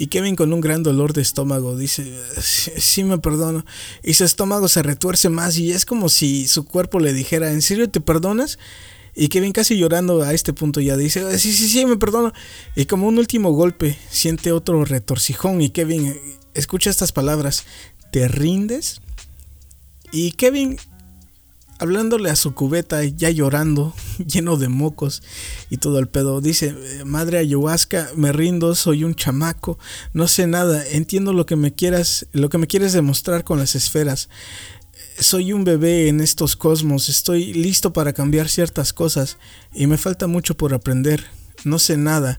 Y Kevin con un gran dolor de estómago dice, sí, me perdono. Y su estómago se retuerce más y es como si su cuerpo le dijera, ¿en serio te perdonas? Y Kevin casi llorando a este punto ya dice, sí, sí, sí, me perdono. Y como un último golpe siente otro retorcijón y Kevin escucha estas palabras, ¿te rindes? Y Kevin, hablándole a su cubeta, ya llorando, lleno de mocos y todo el pedo, dice, madre ayahuasca, me rindo, soy un chamaco, no sé nada, entiendo lo que me quieras, lo que me quieres demostrar con las esferas. Soy un bebé en estos cosmos, estoy listo para cambiar ciertas cosas y me falta mucho por aprender. No sé nada.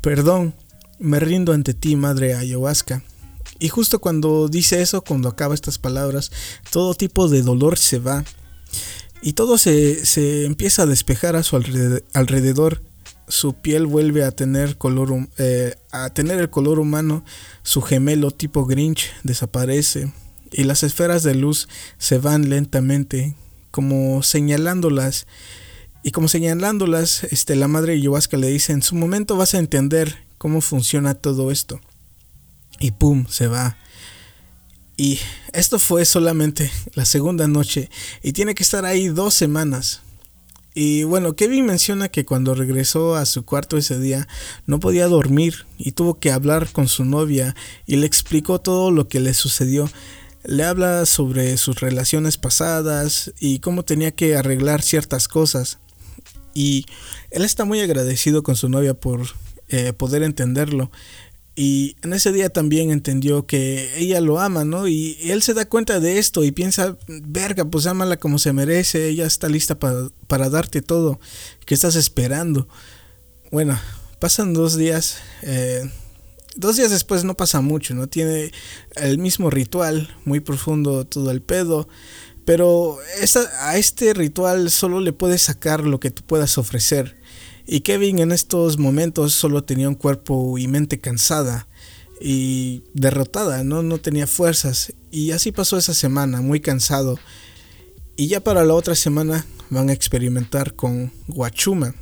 Perdón, me rindo ante ti, madre ayahuasca. Y justo cuando dice eso, cuando acaba estas palabras, todo tipo de dolor se va. Y todo se, empieza a despejar a su alrededor. Su piel vuelve a tener, color, eh, a tener el color humano. Su gemelo tipo Grinch desaparece. Y las esferas de luz se van lentamente, como señalándolas. Y como señalándolas, este, la madre ayahuasca le dice, en su momento vas a entender cómo funciona todo esto. Y pum, se va. Y esto fue solamente la segunda noche y tiene que estar ahí dos semanas. Y bueno, Kevin menciona que cuando regresó a su cuarto ese día no podía dormir y tuvo que hablar con su novia y le explicó todo lo que le sucedió. Le habla sobre sus relaciones pasadas y cómo tenía que arreglar ciertas cosas. Y él está muy agradecido con su novia por eh, poder entenderlo. Y en ese día también entendió que ella lo ama, ¿no? Y él se da cuenta de esto y piensa, verga, pues ámala como se merece, ella está lista para, darte todo que estás esperando. Bueno, pasan dos días, eh, dos días después no pasa mucho, ¿no? Tiene el mismo ritual, muy profundo todo el pedo, pero a este ritual solo le puedes sacar lo que tú puedas ofrecer. Y Kevin en estos momentos solo tenía un cuerpo y mente cansada y derrotada, ¿no? no tenía fuerzas. Y así pasó esa semana, muy cansado. Y ya para la otra semana van a experimentar con Guachuma.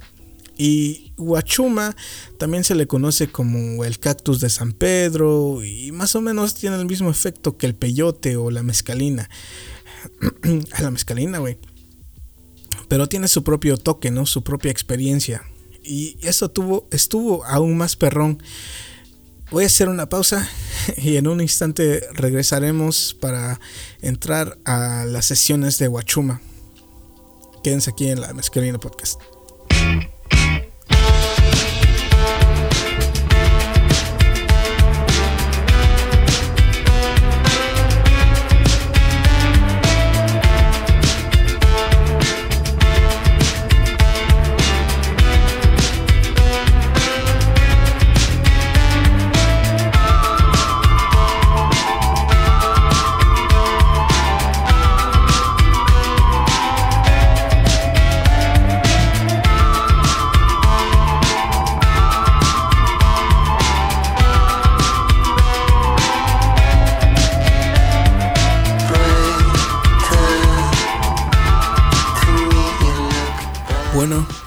Y Guachuma también se le conoce como el cactus de San Pedro y más o menos tiene el mismo efecto que el peyote o la mezcalina. la mezcalina, güey. Pero tiene su propio toque, ¿no? Su propia experiencia y eso tuvo, estuvo aún más perrón. Voy a hacer una pausa y en un instante regresaremos para entrar a las sesiones de Huachuma. Quédense aquí en la Mezcalina Podcast.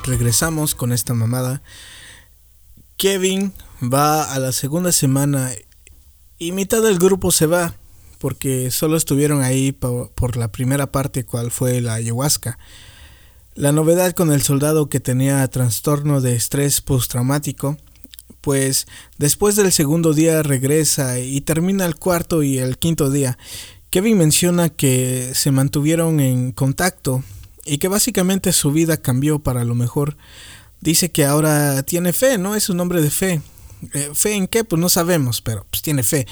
Regresamos con esta mamada. Kevin va a la segunda semana y mitad del grupo se va porque solo estuvieron ahí por, la primera parte cual fue la ayahuasca. La novedad con el soldado que tenía trastorno de estrés postraumático, pues después del segundo día regresa y termina el cuarto y el quinto día. Kevin menciona que se mantuvieron en contacto y que básicamente su vida cambió para lo mejor. Dice que ahora tiene fe, ¿no? Es un hombre de fe. Eh, ¿Fe en qué? Pues no sabemos, pero pues tiene fe.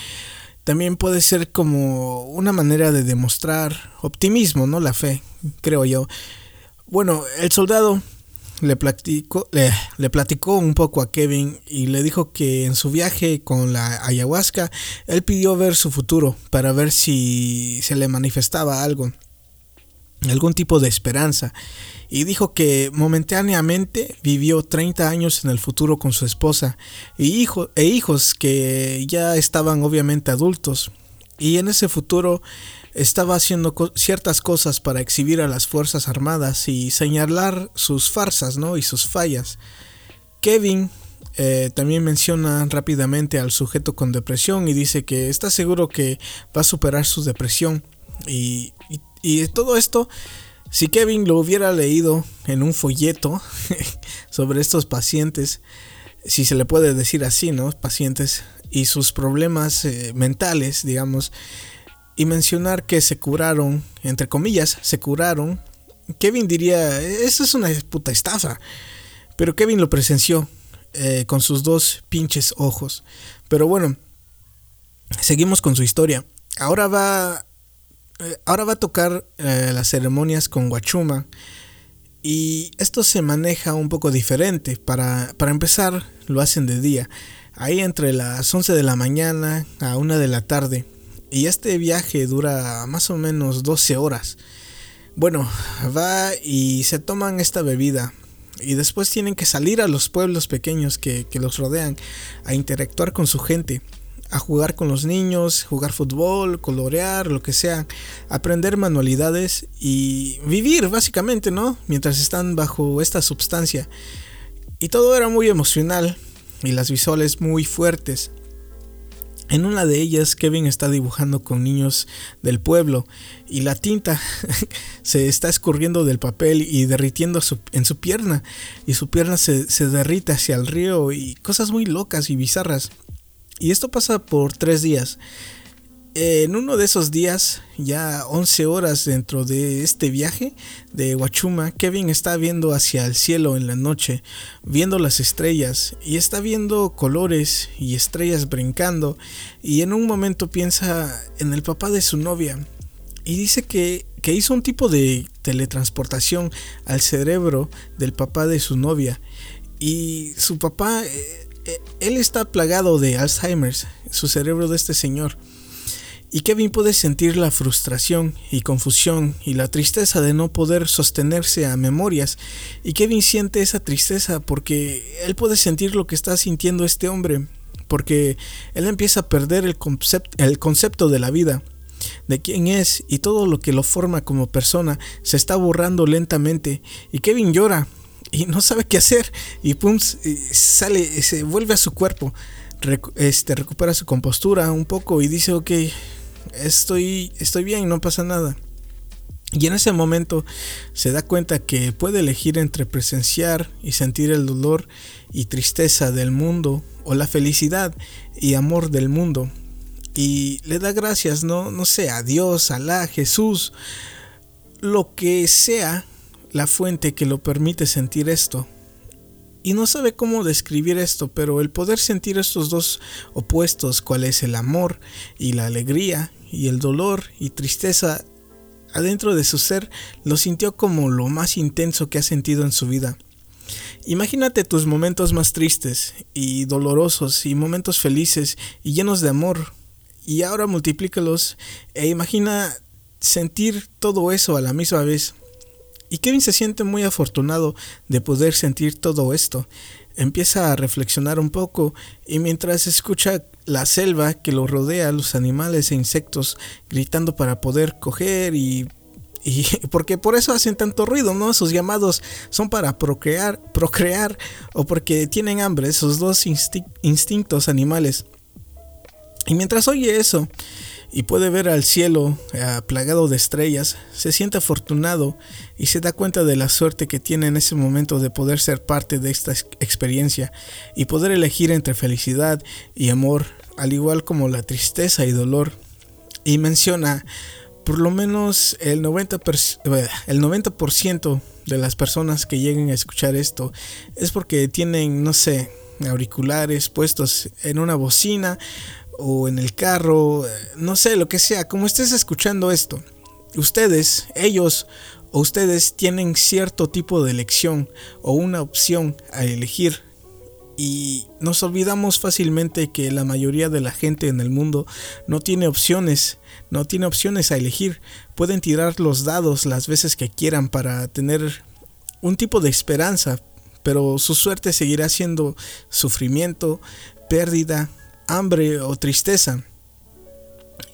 También puede ser como una manera de demostrar optimismo, ¿no? La fe, creo yo. Bueno, el soldado le platicó, le, le, platicó un poco a Kevin y le dijo que en su viaje con la ayahuasca él pidió ver su futuro para ver si se le manifestaba algo algún tipo de esperanza y dijo que momentáneamente vivió 30 años en el futuro con su esposa hijo, e hijos que ya estaban obviamente adultos y en ese futuro estaba haciendo ciertas cosas para exhibir a las Fuerzas Armadas y señalar sus farsas ¿no? y sus fallas. Kevin eh, también menciona rápidamente al sujeto con depresión y dice que está seguro que va a superar su depresión y todo esto, si Kevin lo hubiera leído en un folleto sobre estos pacientes, si se le puede decir así, ¿no? Pacientes y sus problemas eh, mentales, digamos, y mencionar que se curaron, entre comillas, se curaron, Kevin diría, eso es una puta estafa. Pero Kevin lo presenció eh, con sus dos pinches ojos. Pero bueno, seguimos con su historia. Ahora va ahora va a tocar eh, las ceremonias con Guachuma. Y esto se maneja un poco diferente. Para, para empezar, lo hacen de día. Ahí entre las 11 de la mañana a 1 de la tarde. Y este viaje dura más o menos 12 horas. Bueno, va y se toman esta bebida. Y después tienen que salir a los pueblos pequeños que, que los rodean a interactuar con su gente a jugar con los niños, jugar fútbol, colorear, lo que sea, aprender manualidades y vivir básicamente, ¿no? Mientras están bajo esta sustancia. Y todo era muy emocional y las visuales muy fuertes. En una de ellas, Kevin está dibujando con niños del pueblo y la tinta se está escurriendo del papel y derritiendo en su pierna y su pierna se, se derrite hacia el río y cosas muy locas y bizarras. Y esto pasa por tres días. En uno de esos días, ya 11 horas dentro de este viaje de Huachuma, Kevin está viendo hacia el cielo en la noche, viendo las estrellas y está viendo colores y estrellas brincando y en un momento piensa en el papá de su novia y dice que, que hizo un tipo de teletransportación al cerebro del papá de su novia y su papá, eh, él está plagado de Alzheimer's, su cerebro de este señor. Y Kevin puede sentir la frustración y confusión y la tristeza de no poder sostenerse a memorias. Y Kevin siente esa tristeza porque él puede sentir lo que está sintiendo este hombre. Porque él empieza a perder el, el concepto de la vida, de quién es y todo lo que lo forma como persona se está borrando lentamente. Y Kevin llora y no sabe qué hacer. Y pum, sale, se vuelve a su cuerpo. Este, recupera su compostura un poco y dice, ok, estoy, estoy bien, no pasa nada. Y en ese momento se da cuenta que puede elegir entre presenciar y sentir el dolor y tristeza del mundo o la felicidad y amor del mundo. Y le da gracias, no, no sé, a Dios, Alá, Jesús, lo que sea la fuente que lo permite sentir esto. Y no sabe cómo describir esto, pero el poder sentir estos dos opuestos, cuál es el amor y la alegría, y el dolor y tristeza adentro de su ser lo sintió como lo más intenso que ha sentido en su vida. Imagínate tus momentos más tristes y dolorosos y momentos felices y llenos de amor y ahora multiplícalos e imagina sentir todo eso a la misma vez. Y Kevin se siente muy afortunado de poder sentir todo esto. Empieza a reflexionar un poco y mientras escucha la selva que lo rodea, los animales e insectos gritando para poder coger y, porque por eso hacen tanto ruido, ¿no? Sus llamados son para procrear, procrear o porque tienen hambre, esos dos instintos animales. Y mientras oye eso, y puede ver al cielo eh, plagado de estrellas, se siente afortunado y se da cuenta de la suerte que tiene en ese momento de poder ser parte de esta experiencia y poder elegir entre felicidad y amor, al igual como la tristeza y dolor. Y menciona, por lo menos el 90%, eh, el 90 de las personas que lleguen a escuchar esto es porque tienen, no sé, auriculares puestos en una bocina o en el carro, no sé, lo que sea, como estés escuchando esto, ustedes, ellos o ustedes tienen cierto tipo de elección o una opción a elegir. Y nos olvidamos fácilmente que la mayoría de la gente en el mundo no tiene opciones, no tiene opciones a elegir. Pueden tirar los dados las veces que quieran para tener un tipo de esperanza, pero su suerte seguirá siendo sufrimiento, pérdida, hambre o tristeza.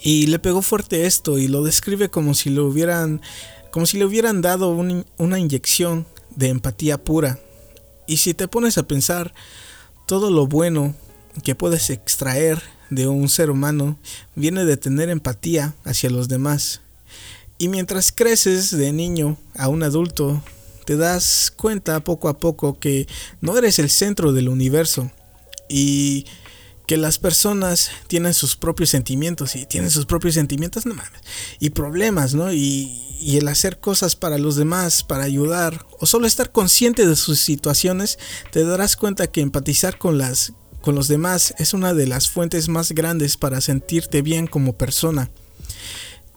Y le pegó fuerte esto y lo describe como si le hubieran, como si le hubieran dado una inyección de empatía pura. Y si te pones a pensar, todo lo bueno que puedes extraer de un ser humano viene de tener empatía hacia los demás. Y mientras creces de niño a un adulto, te das cuenta poco a poco que no eres el centro del universo. Y que las personas tienen sus propios sentimientos y tienen sus propios sentimientos, no mames, y problemas, ¿no? Y, el hacer cosas para los demás, para ayudar, o solo estar consciente de sus situaciones, te darás cuenta que empatizar con las con los demás es una de las fuentes más grandes para sentirte bien como persona.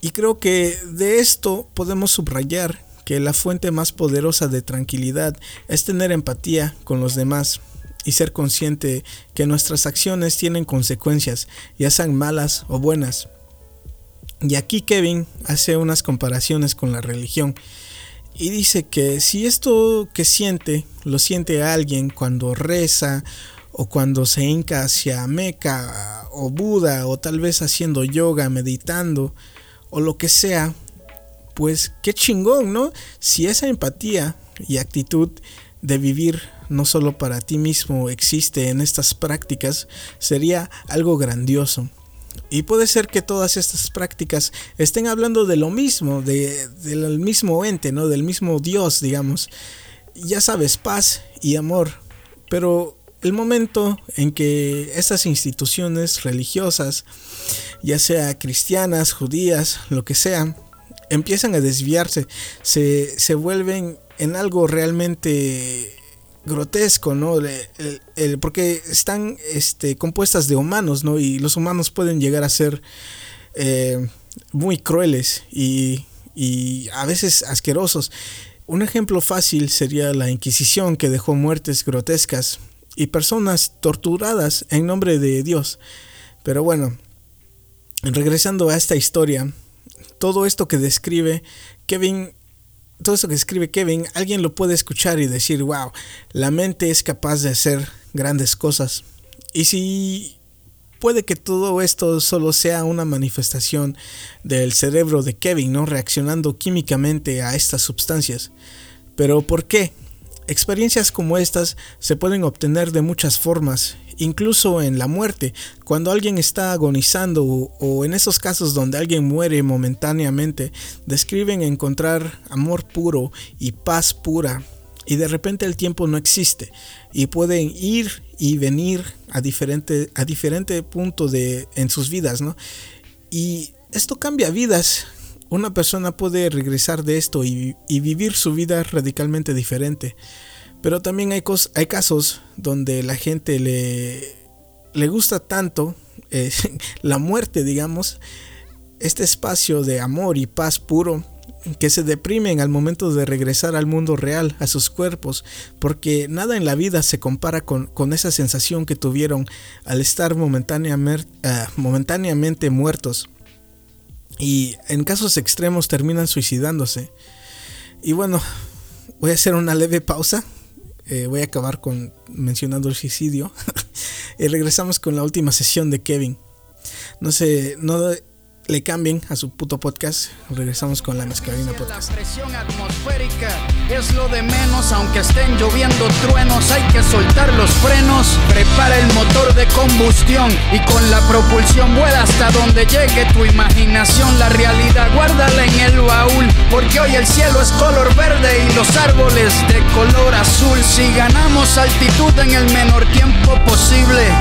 Y creo que de esto podemos subrayar que la fuente más poderosa de tranquilidad es tener empatía con los demás y ser consciente que nuestras acciones tienen consecuencias, ya sean malas o buenas. Y aquí Kevin hace unas comparaciones con la religión y dice que si esto que siente lo siente alguien cuando reza o cuando se hinca hacia Meca o Buda o tal vez haciendo yoga, meditando o lo que sea, pues qué chingón, ¿no? Si esa empatía y actitud de vivir no solo para ti mismo existe en estas prácticas, sería algo grandioso. Y puede ser que todas estas prácticas estén hablando de lo mismo, de, del mismo ente, ¿no? Del mismo Dios, digamos. Ya sabes, paz y amor. Pero el momento en que estas instituciones religiosas, ya sea cristianas, judías, lo que sea, empiezan a desviarse, se, se vuelven en algo realmente grotesco, ¿no? porque están este, compuestas de humanos, ¿no? Y los humanos pueden llegar a ser eh, muy crueles y, y a veces asquerosos. Un ejemplo fácil sería la Inquisición que dejó muertes grotescas y personas torturadas en nombre de Dios. Pero bueno, regresando a esta historia, todo esto que describe Kevin, todo esto que escribe Kevin, alguien lo puede escuchar y decir, wow, la mente es capaz de hacer grandes cosas. Y si puede que todo esto solo sea una manifestación del cerebro de Kevin, ¿no? Reaccionando químicamente a estas sustancias. Pero ¿por qué? Experiencias como estas se pueden obtener de muchas formas, incluso en la muerte, cuando alguien está agonizando o, en esos casos donde alguien muere momentáneamente, describen encontrar amor puro y paz pura y de repente el tiempo no existe y pueden ir y venir a diferente, a de, en sus vidas, ¿no? Y esto cambia vidas. Una persona puede regresar de esto y, vivir su vida radicalmente diferente. Pero también hay, hay casos donde la gente le, le gusta tanto eh, la muerte, digamos, este espacio de amor y paz puro que se deprimen al momento de regresar al mundo real, a sus cuerpos, porque nada en la vida se compara con, esa sensación que tuvieron al estar ah, momentáneamente muertos. Y en casos extremos terminan suicidándose. Y bueno, voy a hacer una leve pausa. Eh, voy a acabar con mencionando el suicidio. y regresamos con la última sesión de Kevin. No sé, no le cambien a su puto podcast. Regresamos con la mezcalina podcast. La presión atmosférica es lo de menos, aunque estén lloviendo truenos, hay que soltar los frenos. Prepara el motor de combustión y con la propulsión vuela hasta donde llegue tu imaginación. La realidad guárdala en el baúl, porque hoy el cielo es color verde y los árboles de color azul. Si ganamos altitud en el menor tiempo posible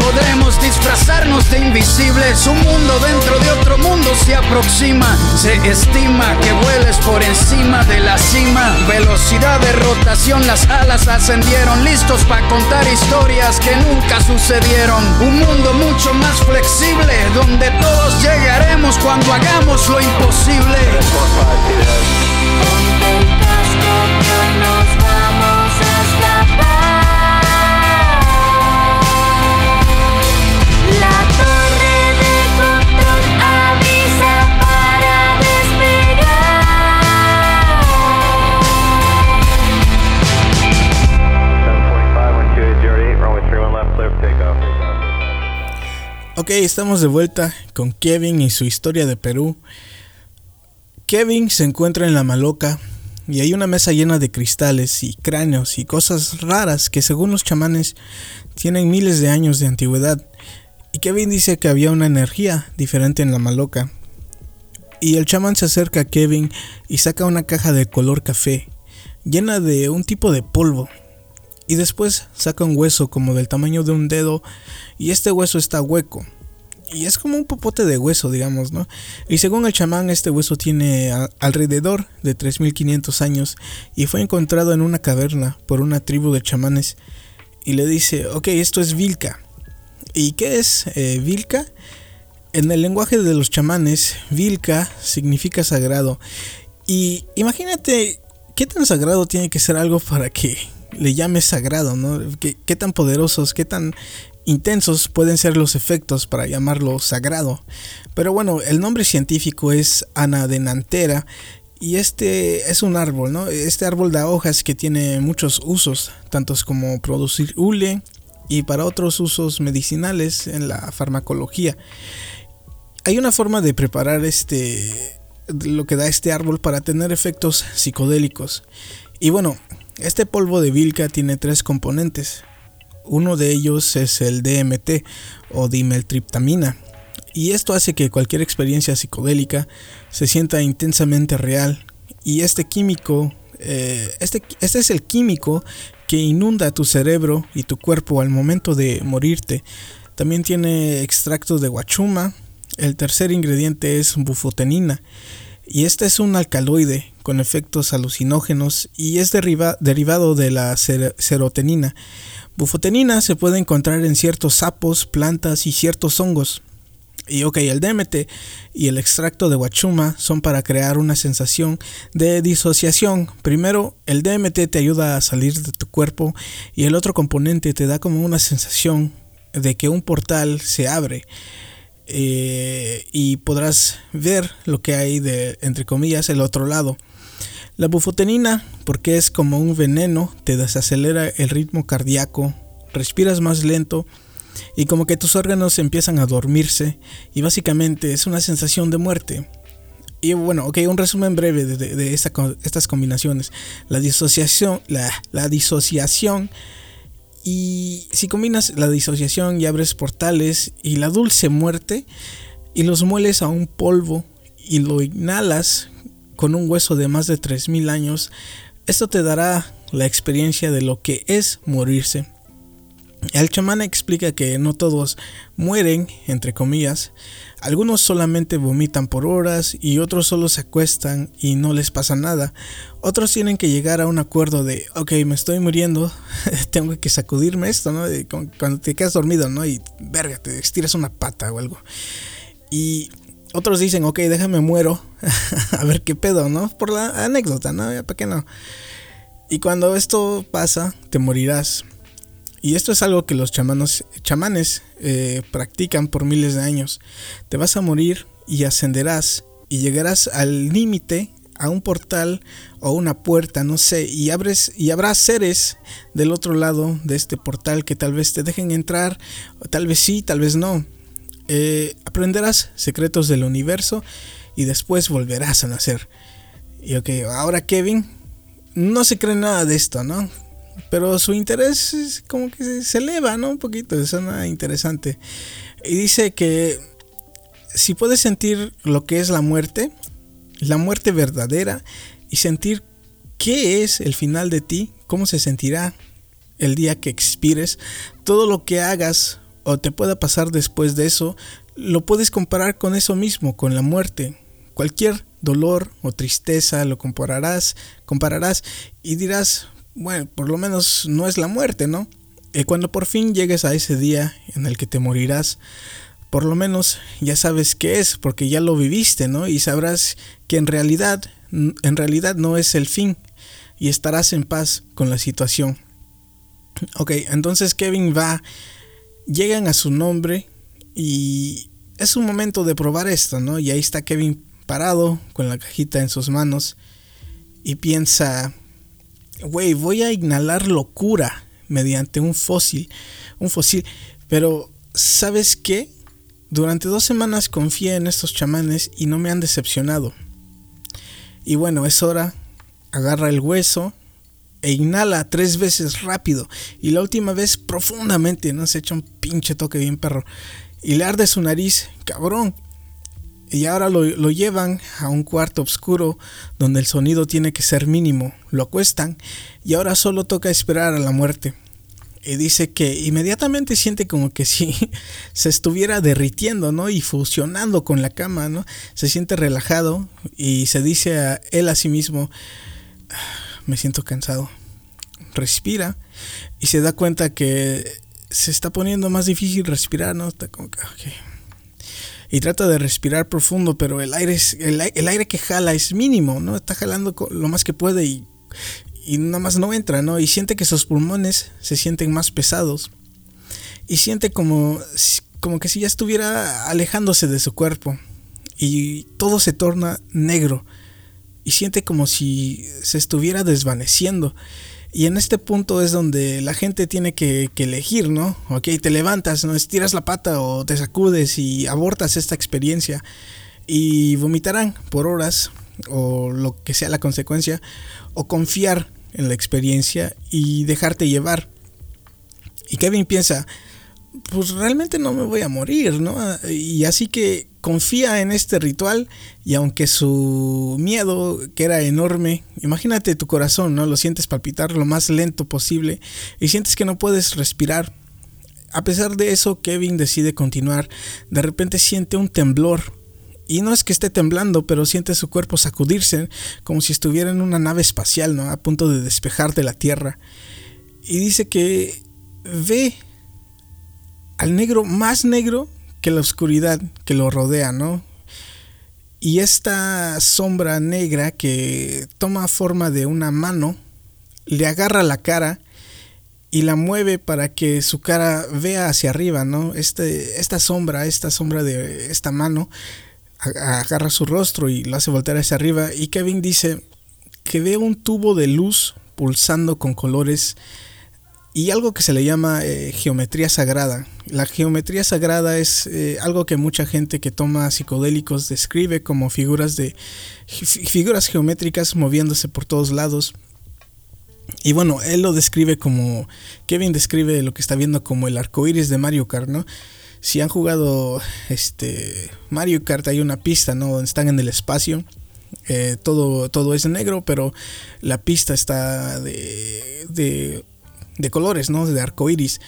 Podremos disfrazarnos de invisibles. Un mundo dentro de otro mundo se aproxima. Se estima que vueles por encima de la cima. Velocidad de rotación, las alas ascendieron. Listos para contar historias que nunca sucedieron. Un mundo mucho más flexible. Donde todos llegaremos cuando hagamos lo imposible. Ok, estamos de vuelta con Kevin y su historia de Perú. Kevin se encuentra en la Maloca y hay una mesa llena de cristales y cráneos y cosas raras que según los chamanes tienen miles de años de antigüedad. Y Kevin dice que había una energía diferente en la Maloca. Y el chamán se acerca a Kevin y saca una caja de color café, llena de un tipo de polvo y después saca un hueso como del tamaño de un dedo y este hueso está hueco. Y es como un popote de hueso, digamos, ¿no? Y según el chamán, este hueso tiene alrededor de 3500 años y fue encontrado en una caverna por una tribu de chamanes. Y le dice, ok, esto es Vilca. ¿Y qué es eh, Vilca? En el lenguaje de los chamanes, Vilca significa sagrado. Y imagínate qué tan sagrado tiene que ser algo para que le llame sagrado, ¿no? ¿Qué, tan poderosos, qué tan intensos pueden ser los efectos para llamarlo sagrado. Pero bueno, el nombre científico es anadenantera y este es un árbol, ¿no? Este árbol da hojas que tiene muchos usos, tantos como producir hule, y para otros usos medicinales en la farmacología. Hay una forma de preparar este lo que da este árbol para tener efectos psicodélicos. Y bueno, este polvo de vilca tiene tres componentes. Uno de ellos es el DMT o dimeltriptamina. Y esto hace que cualquier experiencia psicodélica se sienta intensamente real. Y este químico, eh, este, este es el químico que inunda tu cerebro y tu cuerpo al momento de morirte. También tiene extracto de guachuma. El tercer ingrediente es bufotenina. Y este es un alcaloide con efectos alucinógenos y es derivado de la serotonina. Bufotenina se puede encontrar en ciertos sapos, plantas y ciertos hongos. Y ok, el DMT y el extracto de guachuma son para crear una sensación de disociación. Primero, el DMT te ayuda a salir de tu cuerpo y el otro componente te da como una sensación de que un portal se abre. Eh, y podrás ver lo que hay de, entre comillas, el otro lado. La bufotenina, porque es como un veneno, te desacelera el ritmo cardíaco, respiras más lento y como que tus órganos empiezan a dormirse y básicamente es una sensación de muerte. Y bueno, ok, un resumen breve de, estas combinaciones. La disociación, la, la disociación y si combinas la disociación y abres portales y la dulce muerte y los mueles a un polvo y lo inhalas con un hueso de más de 3000 años, esto te dará la experiencia de lo que es morirse. El chamán explica que no todos mueren, entre comillas, algunos solamente vomitan por horas y otros solo se acuestan y no les pasa nada. Otros tienen que llegar a un acuerdo de, ok, me estoy muriendo, tengo que sacudirme esto, ¿no? Cuando te quedas dormido, ¿no? Y verga, te estiras una pata o algo. Y otros dicen, ok, déjame muero, a ver qué pedo, ¿no? Por la anécdota, ¿no? ¿Para qué no? Y cuando esto pasa, te morirás. Y esto es algo que los chamanos, chamanes eh, practican por miles de años. Te vas a morir y ascenderás y llegarás al límite a un portal o una puerta, no sé, y abres y habrá seres del otro lado de este portal que tal vez te dejen entrar, tal vez sí, tal vez no. Eh, aprenderás secretos del universo y después volverás a nacer. Y ok, ahora Kevin no se cree nada de esto, ¿no? pero su interés como que se eleva, ¿no? Un poquito, suena interesante. Y dice que si puedes sentir lo que es la muerte, la muerte verdadera, y sentir qué es el final de ti, cómo se sentirá el día que expires, todo lo que hagas o te pueda pasar después de eso, lo puedes comparar con eso mismo, con la muerte. Cualquier dolor o tristeza lo compararás, compararás y dirás, bueno, por lo menos no es la muerte, ¿no? Y cuando por fin llegues a ese día en el que te morirás, por lo menos ya sabes qué es, porque ya lo viviste, ¿no? Y sabrás que en realidad, en realidad no es el fin, y estarás en paz con la situación. Ok, entonces Kevin va, llegan a su nombre y es un momento de probar esto, ¿no? Y ahí está Kevin parado con la cajita en sus manos y piensa, güey, voy a inhalar locura mediante un fósil, un fósil, pero ¿sabes qué? Durante dos semanas confié en estos chamanes y no me han decepcionado. Y bueno, es hora, agarra el hueso e inhala tres veces rápido y la última vez profundamente, no se echa un pinche toque bien perro. Y le arde su nariz, cabrón, y ahora lo, llevan a un cuarto oscuro donde el sonido tiene que ser mínimo. Lo acuestan y ahora solo toca esperar a la muerte. Y dice que inmediatamente siente como que si se estuviera derritiendo, ¿no? Y fusionando con la cama, ¿no? Se siente relajado y se dice a él a sí mismo, me siento cansado. Respira y se da cuenta que se está poniendo más difícil respirar, ¿no? Está como que, y trata de respirar profundo, pero el aire, el, aire que jala es mínimo, ¿no? Está jalando lo más que puede y, y nada más no entra, ¿no? Y siente que sus pulmones se sienten más pesados. Y siente como, como que si ya estuviera alejándose de su cuerpo. Y todo se torna negro. Y siente como si se estuviera desvaneciendo. Y en este punto es donde la gente tiene que, elegir, ¿no? Ok, te levantas, ¿no? Estiras la pata o te sacudes y abortas esta experiencia. Y vomitarán por horas o lo que sea la consecuencia. O confiar en la experiencia y dejarte llevar. Y Kevin piensa, pues realmente no me voy a morir, ¿no? Y así que confía en este ritual y aunque su miedo, que era enorme, imagínate tu corazón, ¿no? Lo sientes palpitar lo más lento posible y sientes que no puedes respirar. A pesar de eso, Kevin decide continuar. De repente siente un temblor. Y no es que esté temblando, pero siente su cuerpo sacudirse como si estuviera en una nave espacial, ¿no? A punto de despejar de la Tierra. Y dice que ve al negro más negro que la oscuridad que lo rodea, ¿no? Y esta sombra negra que toma forma de una mano, le agarra la cara y la mueve para que su cara vea hacia arriba, ¿no? Este, esta sombra, esta sombra de esta mano, agarra su rostro y lo hace voltear hacia arriba. Y Kevin dice que ve un tubo de luz pulsando con colores y algo que se le llama eh, geometría sagrada. La geometría sagrada es eh, algo que mucha gente que toma psicodélicos describe como figuras de figuras geométricas moviéndose por todos lados. Y bueno, él lo describe como Kevin describe lo que está viendo como el arco iris de Mario Kart, ¿no? Si han jugado este Mario Kart hay una pista, ¿no? Donde están en el espacio. Eh, todo, todo es negro, pero la pista está de de colores, ¿no? De arco iris.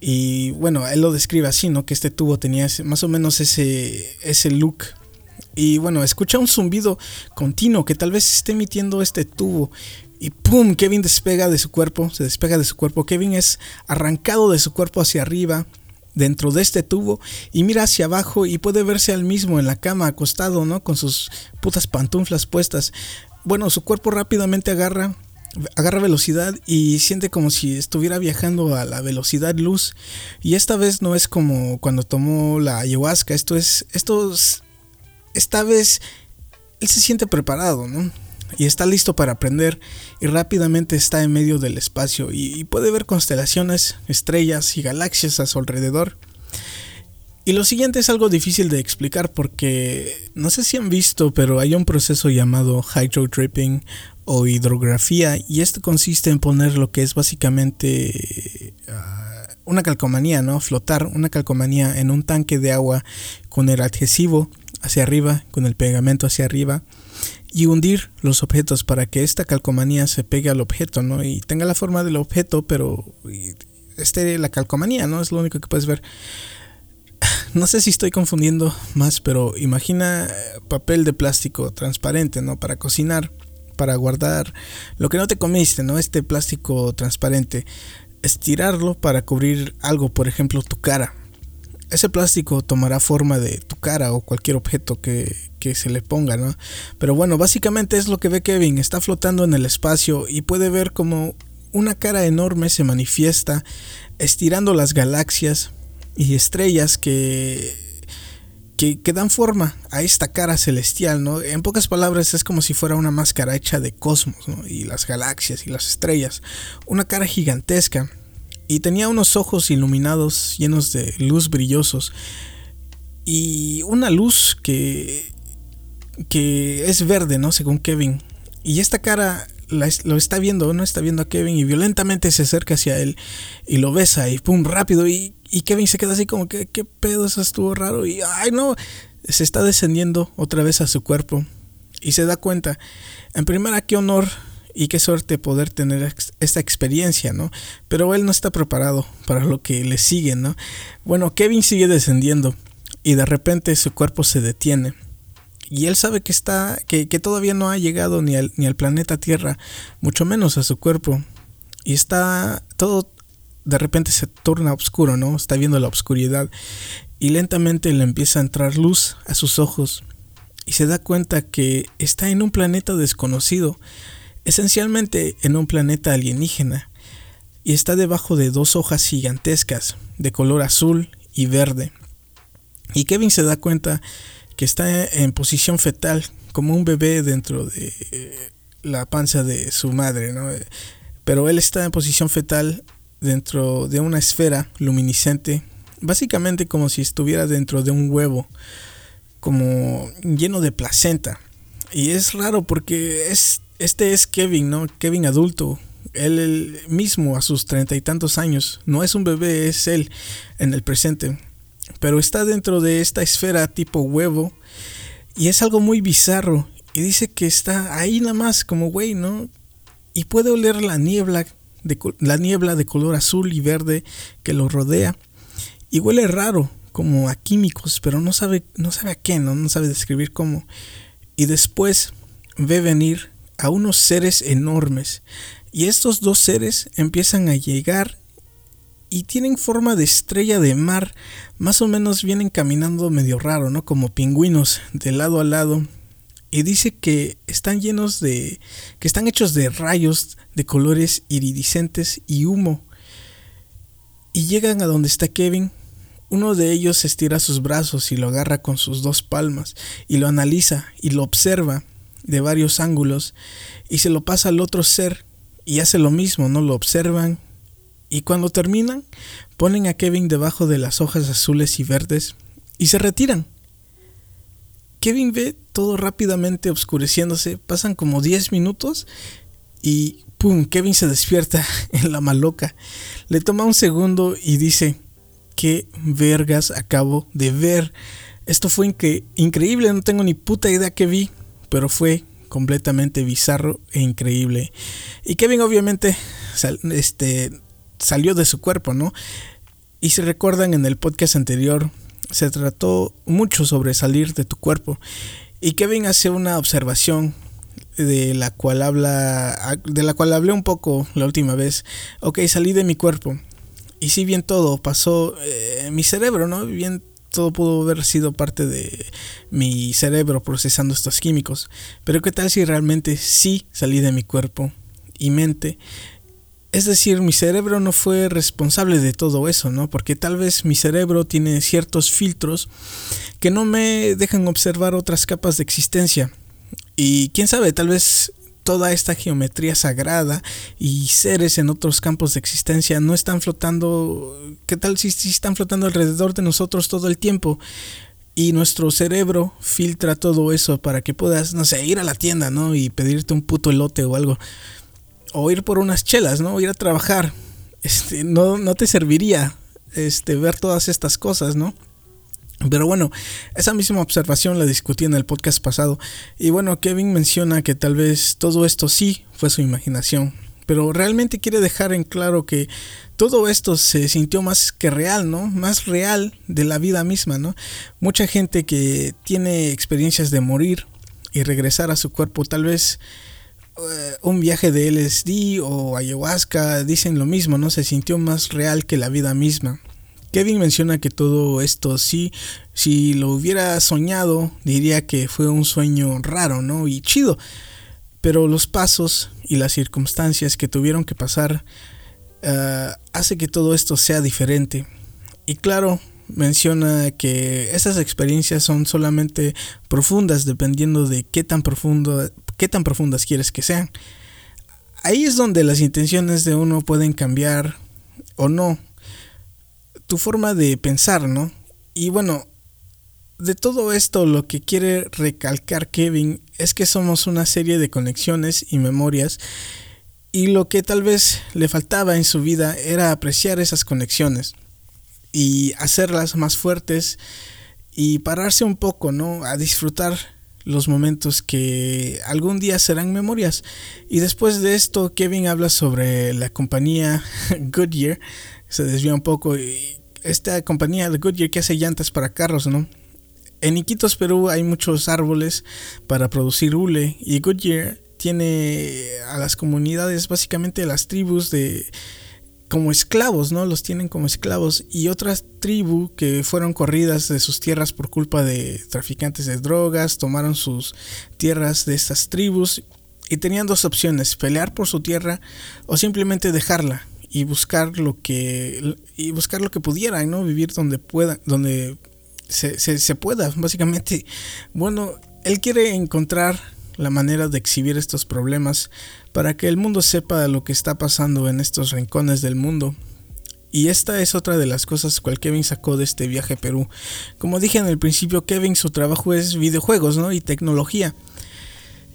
Y bueno, él lo describe así, ¿no? Que este tubo tenía más o menos ese, ese look. Y bueno, escucha un zumbido continuo que tal vez esté emitiendo este tubo. Y ¡pum! Kevin despega de su cuerpo, se despega de su cuerpo. Kevin es arrancado de su cuerpo hacia arriba, dentro de este tubo, y mira hacia abajo y puede verse al mismo en la cama, acostado, ¿no? Con sus putas pantuflas puestas. Bueno, su cuerpo rápidamente agarra agarra velocidad y siente como si estuviera viajando a la velocidad luz. Y esta vez no es como cuando tomó la ayahuasca, esto es, esto esta vez él se siente preparado, ¿no? Y está listo para aprender y rápidamente está en medio del espacio y, puede ver constelaciones, estrellas y galaxias a su alrededor. Y lo siguiente es algo difícil de explicar porque no sé si han visto, pero hay un proceso llamado hydro dripping o hidrografía y esto consiste en poner lo que es básicamente ah, una calcomanía, ¿no? Flotar una calcomanía en un tanque de agua con el adhesivo hacia arriba, con el pegamento hacia arriba y hundir los objetos para que esta calcomanía se pegue al objeto, ¿no? Y tenga la forma del objeto, pero esté la calcomanía, ¿no? Es lo único que puedes ver. No sé si estoy confundiendo más, pero imagina papel de plástico transparente, ¿no? Para cocinar para guardar lo que no te comiste, ¿no? Este plástico transparente. Estirarlo para cubrir algo, por ejemplo, tu cara. Ese plástico tomará forma de tu cara o cualquier objeto que, que se le ponga, ¿no? Pero bueno, básicamente es lo que ve Kevin. Está flotando en el espacio y puede ver como una cara enorme se manifiesta estirando las galaxias y estrellas que que, dan forma a esta cara celestial, ¿no? En pocas palabras es como si fuera una máscara hecha de cosmos, ¿no? Y las galaxias y las estrellas. Una cara gigantesca. Y tenía unos ojos iluminados llenos de luz brillosos. Y una luz que, que es verde, ¿no? Según Kevin. Y esta cara lo está viendo, ¿no? Está viendo a Kevin y violentamente se acerca hacia él y lo besa y pum, rápido. Y y Kevin se queda así como que, ¿qué pedo? Eso estuvo raro. Y, ay, no, se está descendiendo otra vez a su cuerpo. Y se da cuenta, en primera, qué honor y qué suerte poder tener esta experiencia, ¿no? Pero él no está preparado para lo que le sigue, ¿no? Bueno, Kevin sigue descendiendo y de repente su cuerpo se detiene. Y él sabe que está, que, que todavía no ha llegado ni al, ni al planeta Tierra, mucho menos a su cuerpo. Y está todo de repente se torna oscuro, ¿no? Está viendo la oscuridad y lentamente le empieza a entrar luz a sus ojos y se da cuenta que está en un planeta desconocido, esencialmente en un planeta alienígena, y está debajo de dos hojas gigantescas de color azul y verde. Y Kevin se da cuenta que está en posición fetal, como un bebé dentro de la panza de su madre, ¿no? pero él está en posición fetal dentro de una esfera luminiscente, básicamente como si estuviera dentro de un huevo, como lleno de placenta. Y es raro porque es, este es Kevin, ¿no? Kevin adulto. Él, mismo a sus treinta y tantos años. No es un bebé, es él en el presente. Pero está dentro de esta esfera tipo huevo. Y es algo muy bizarro. Y dice que está ahí nada más como güey, ¿no? Y puede oler la niebla la niebla de color azul y verde que lo rodea. Y huele raro, como a químicos, pero no sabe, no sabe a qué, ¿no? no sabe describir cómo. Y después ve venir a unos seres enormes. Y estos dos seres empiezan a llegar y tienen forma de estrella de mar. Más o menos vienen caminando medio raro, ¿no? Como pingüinos de lado a lado. Y dice que están llenos de. que están hechos de rayos de colores iridiscentes y humo. Y llegan a donde está Kevin. Uno de ellos estira sus brazos y lo agarra con sus dos palmas y lo analiza y lo observa de varios ángulos y se lo pasa al otro ser y hace lo mismo, ¿no? Lo observan y cuando terminan ponen a Kevin debajo de las hojas azules y verdes y se retiran. Kevin ve todo rápidamente oscureciéndose, pasan como 10 minutos y ¡pum! Kevin se despierta en la maloca. Le toma un segundo y dice, ¿qué vergas acabo de ver? Esto fue increíble, no tengo ni puta idea que vi, pero fue completamente bizarro e increíble. Y Kevin obviamente este, salió de su cuerpo, ¿no? Y si recuerdan en el podcast anterior, se trató mucho sobre salir de tu cuerpo. Y Kevin hace una observación de la cual habla de la cual hablé un poco la última vez. Ok, salí de mi cuerpo. Y si bien todo pasó eh, mi cerebro, ¿no? Bien todo pudo haber sido parte de mi cerebro procesando estos químicos. Pero qué tal si realmente sí salí de mi cuerpo y mente es decir, mi cerebro no fue responsable de todo eso, ¿no? Porque tal vez mi cerebro tiene ciertos filtros que no me dejan observar otras capas de existencia. Y quién sabe, tal vez toda esta geometría sagrada y seres en otros campos de existencia no están flotando, ¿qué tal si, están flotando alrededor de nosotros todo el tiempo? Y nuestro cerebro filtra todo eso para que puedas, no sé, ir a la tienda, ¿no? Y pedirte un puto elote o algo o ir por unas chelas, ¿no? Ir a trabajar. Este, no, no te serviría este, ver todas estas cosas, ¿no? Pero bueno, esa misma observación la discutí en el podcast pasado. Y bueno, Kevin menciona que tal vez todo esto sí fue su imaginación. Pero realmente quiere dejar en claro que todo esto se sintió más que real, ¿no? Más real de la vida misma, ¿no? Mucha gente que tiene experiencias de morir y regresar a su cuerpo tal vez un viaje de LSD o ayahuasca dicen lo mismo, ¿no? Se sintió más real que la vida misma. Kevin menciona que todo esto sí, si lo hubiera soñado, diría que fue un sueño raro, ¿no? Y chido. Pero los pasos y las circunstancias que tuvieron que pasar uh, hace que todo esto sea diferente. Y claro, menciona que esas experiencias son solamente profundas dependiendo de qué tan profundo qué tan profundas quieres que sean. Ahí es donde las intenciones de uno pueden cambiar o no. Tu forma de pensar, ¿no? Y bueno, de todo esto lo que quiere recalcar Kevin es que somos una serie de conexiones y memorias y lo que tal vez le faltaba en su vida era apreciar esas conexiones y hacerlas más fuertes y pararse un poco, ¿no? A disfrutar los momentos que algún día serán memorias. Y después de esto, Kevin habla sobre la compañía Goodyear. Se desvía un poco. Esta compañía de Goodyear que hace llantas para carros, ¿no? En Iquitos, Perú, hay muchos árboles para producir hule. Y Goodyear tiene a las comunidades, básicamente las tribus de como esclavos, ¿no? Los tienen como esclavos. Y otras tribus que fueron corridas de sus tierras por culpa de traficantes de drogas, tomaron sus tierras de estas tribus y tenían dos opciones, pelear por su tierra o simplemente dejarla y buscar lo que y buscar lo que pudieran, ¿no? Vivir donde pueda, donde se, se, se pueda, básicamente. Bueno, él quiere encontrar la manera de exhibir estos problemas para que el mundo sepa lo que está pasando en estos rincones del mundo. Y esta es otra de las cosas que Kevin sacó de este viaje a Perú. Como dije en el principio, Kevin su trabajo es videojuegos ¿no? y tecnología.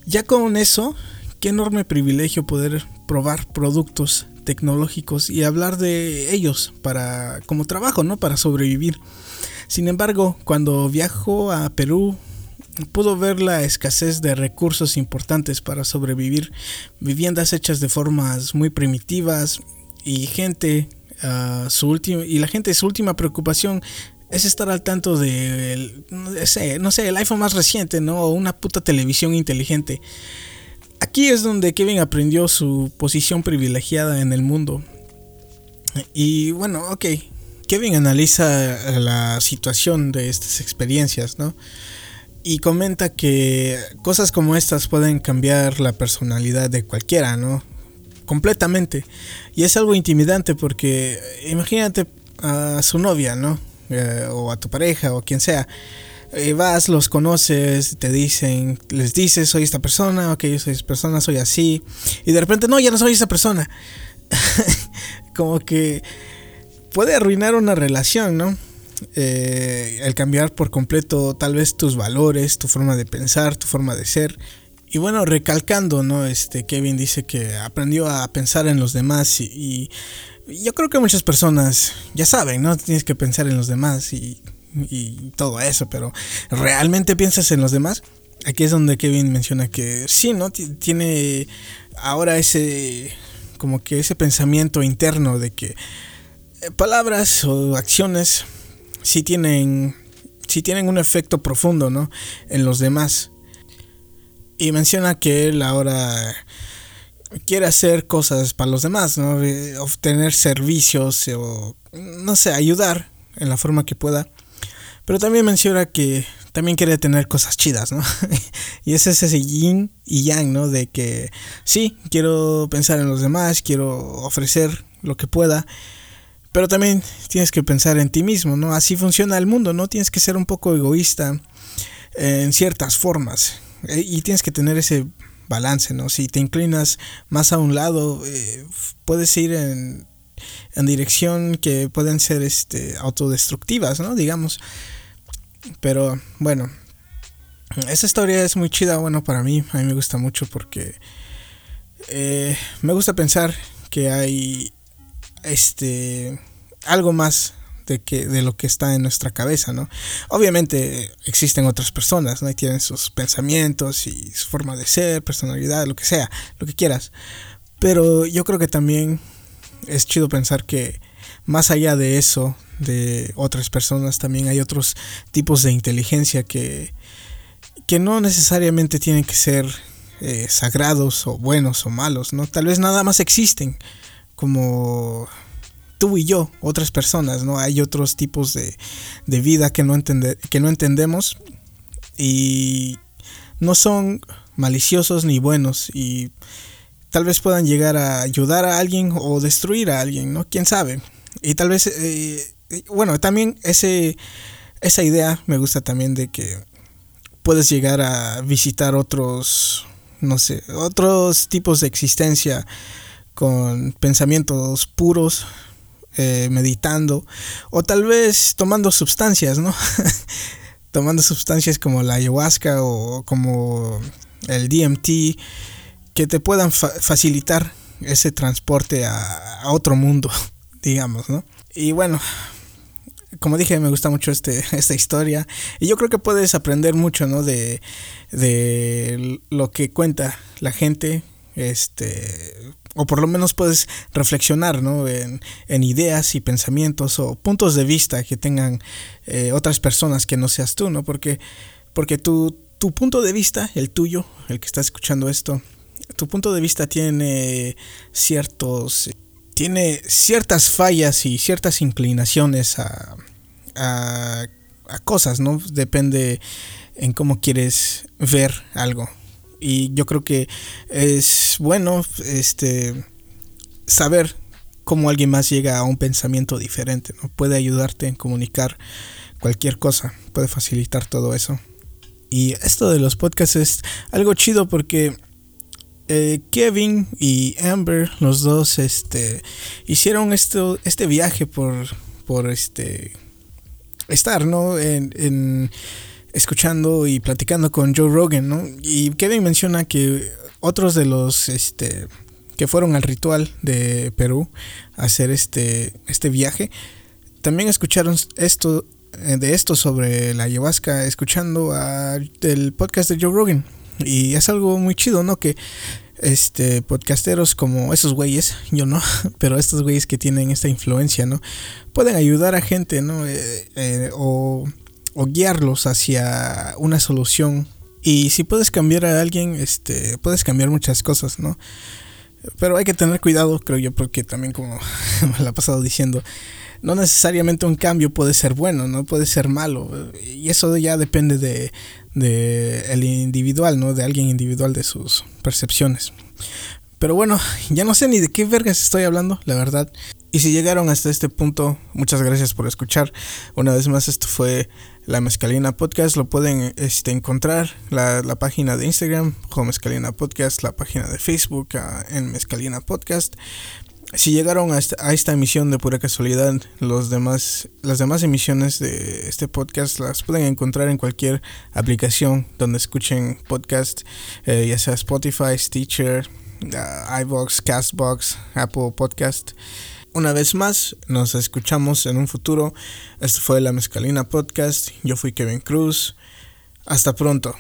Ya con eso, qué enorme privilegio poder probar productos tecnológicos y hablar de ellos para como trabajo, ¿no? Para sobrevivir. Sin embargo, cuando viajó a Perú, pudo ver la escasez de recursos importantes para sobrevivir, viviendas hechas de formas muy primitivas y gente última y la gente su última preocupación es estar al tanto de no sé, el iPhone más reciente, ¿no? O una puta televisión inteligente. Aquí es donde Kevin aprendió su posición privilegiada en el mundo. Y bueno, ok. Kevin analiza la situación de estas experiencias, ¿no? Y comenta que cosas como estas pueden cambiar la personalidad de cualquiera, ¿no? Completamente. Y es algo intimidante porque imagínate a su novia, ¿no? Eh, o a tu pareja o quien sea eh, vas, los conoces, te dicen, les dices, soy esta persona, ok, yo soy esta persona, soy así, y de repente, no, ya no soy esa persona. Como que puede arruinar una relación, ¿no? Eh, el cambiar por completo tal vez tus valores, tu forma de pensar, tu forma de ser. Y bueno, recalcando, ¿no? Este Kevin dice que aprendió a pensar en los demás y, yo creo que muchas personas ya saben, ¿no? Tienes que pensar en los demás y y todo eso, pero ¿realmente piensas en los demás? Aquí es donde Kevin menciona que sí, ¿no? Tiene ahora ese, como que ese pensamiento interno de que eh, palabras o acciones sí tienen, tienen un efecto profundo, ¿no? En los demás. Y menciona que él ahora quiere hacer cosas para los demás, ¿no? Obtener servicios o, no sé, ayudar en la forma que pueda. Pero también menciona que también quiere tener cosas chidas, ¿no? y ese es ese yin y yang, ¿no? De que sí, quiero pensar en los demás, quiero ofrecer lo que pueda, pero también tienes que pensar en ti mismo, ¿no? Así funciona el mundo, ¿no? Tienes que ser un poco egoísta en ciertas formas eh, y tienes que tener ese balance, ¿no? Si te inclinas más a un lado, eh, puedes ir en, en dirección que pueden ser este, autodestructivas, ¿no? Digamos. Pero bueno, esa historia es muy chida, bueno, para mí, a mí me gusta mucho porque eh, me gusta pensar que hay este algo más de que de lo que está en nuestra cabeza, ¿no? Obviamente existen otras personas, ¿no? Y tienen sus pensamientos y su forma de ser, personalidad, lo que sea, lo que quieras. Pero yo creo que también es chido pensar que más allá de eso, de otras personas, también hay otros tipos de inteligencia que, que no necesariamente tienen que ser eh, sagrados o buenos o malos, ¿no? Tal vez nada más existen como tú y yo, otras personas, ¿no? Hay otros tipos de, de vida que no, que no entendemos y no son maliciosos ni buenos y tal vez puedan llegar a ayudar a alguien o destruir a alguien, ¿no? ¿Quién sabe? Y tal vez, eh, bueno, también ese, esa idea me gusta también de que puedes llegar a visitar otros, no sé, otros tipos de existencia con pensamientos puros, eh, meditando, o tal vez tomando sustancias, ¿no? tomando sustancias como la ayahuasca o como el DMT que te puedan facilitar ese transporte a, otro mundo, digamos, ¿no? Y bueno, como dije, me gusta mucho este, esta historia. Y yo creo que puedes aprender mucho, ¿no? De, de lo que cuenta la gente. Este. O por lo menos puedes reflexionar, ¿no? En, ideas y pensamientos o puntos de vista que tengan eh, otras personas que no seas tú, ¿no? Porque, porque tu, tu punto de vista, el tuyo, el que está escuchando esto, tu punto de vista tiene ciertos tiene ciertas fallas y ciertas inclinaciones a, a, cosas, ¿no? Depende en cómo quieres ver algo. Y yo creo que es bueno este saber cómo alguien más llega a un pensamiento diferente, ¿no? Puede ayudarte en comunicar cualquier cosa, puede facilitar todo eso. Y esto de los podcasts es algo chido porque eh, Kevin y Amber, los dos, este, hicieron esto, este viaje por, por este, estar, ¿no? En, escuchando y platicando con Joe Rogan, ¿no? Y Kevin menciona que otros de los, este, que fueron al ritual de Perú a hacer este, este viaje, también escucharon esto, eh, de esto sobre la ayahuasca, escuchando el podcast de Joe Rogan. Y es algo muy chido, ¿no? Que este podcasteros como esos güeyes, yo no, pero estos güeyes que tienen esta influencia, ¿no? Pueden ayudar a gente, ¿no? Eh, eh, o, o, guiarlos hacia una solución. Y si puedes cambiar a alguien, este, puedes cambiar muchas cosas, ¿no? Pero hay que tener cuidado, creo yo, porque también como me la he pasado diciendo, no necesariamente un cambio puede ser bueno, no puede ser malo. Y eso ya depende de, de el individual, ¿no? De alguien individual, de sus percepciones. Pero bueno, ya no sé ni de qué vergas estoy hablando, la verdad. Y si llegaron hasta este punto, muchas gracias por escuchar. Una vez más, esto fue la Mezcalina Podcast. Lo pueden este, encontrar la, la página de Instagram como Mezcalina Podcast, la página de Facebook en Mezcalina Podcast si llegaron a esta, emisión de pura casualidad, los demás, las demás emisiones de este podcast las pueden encontrar en cualquier aplicación donde escuchen podcast, eh, ya sea Spotify, Stitcher, uh, iVox, Castbox, Apple Podcast. Una vez más, nos escuchamos en un futuro. Esto fue la Mezcalina Podcast. Yo fui Kevin Cruz. Hasta pronto.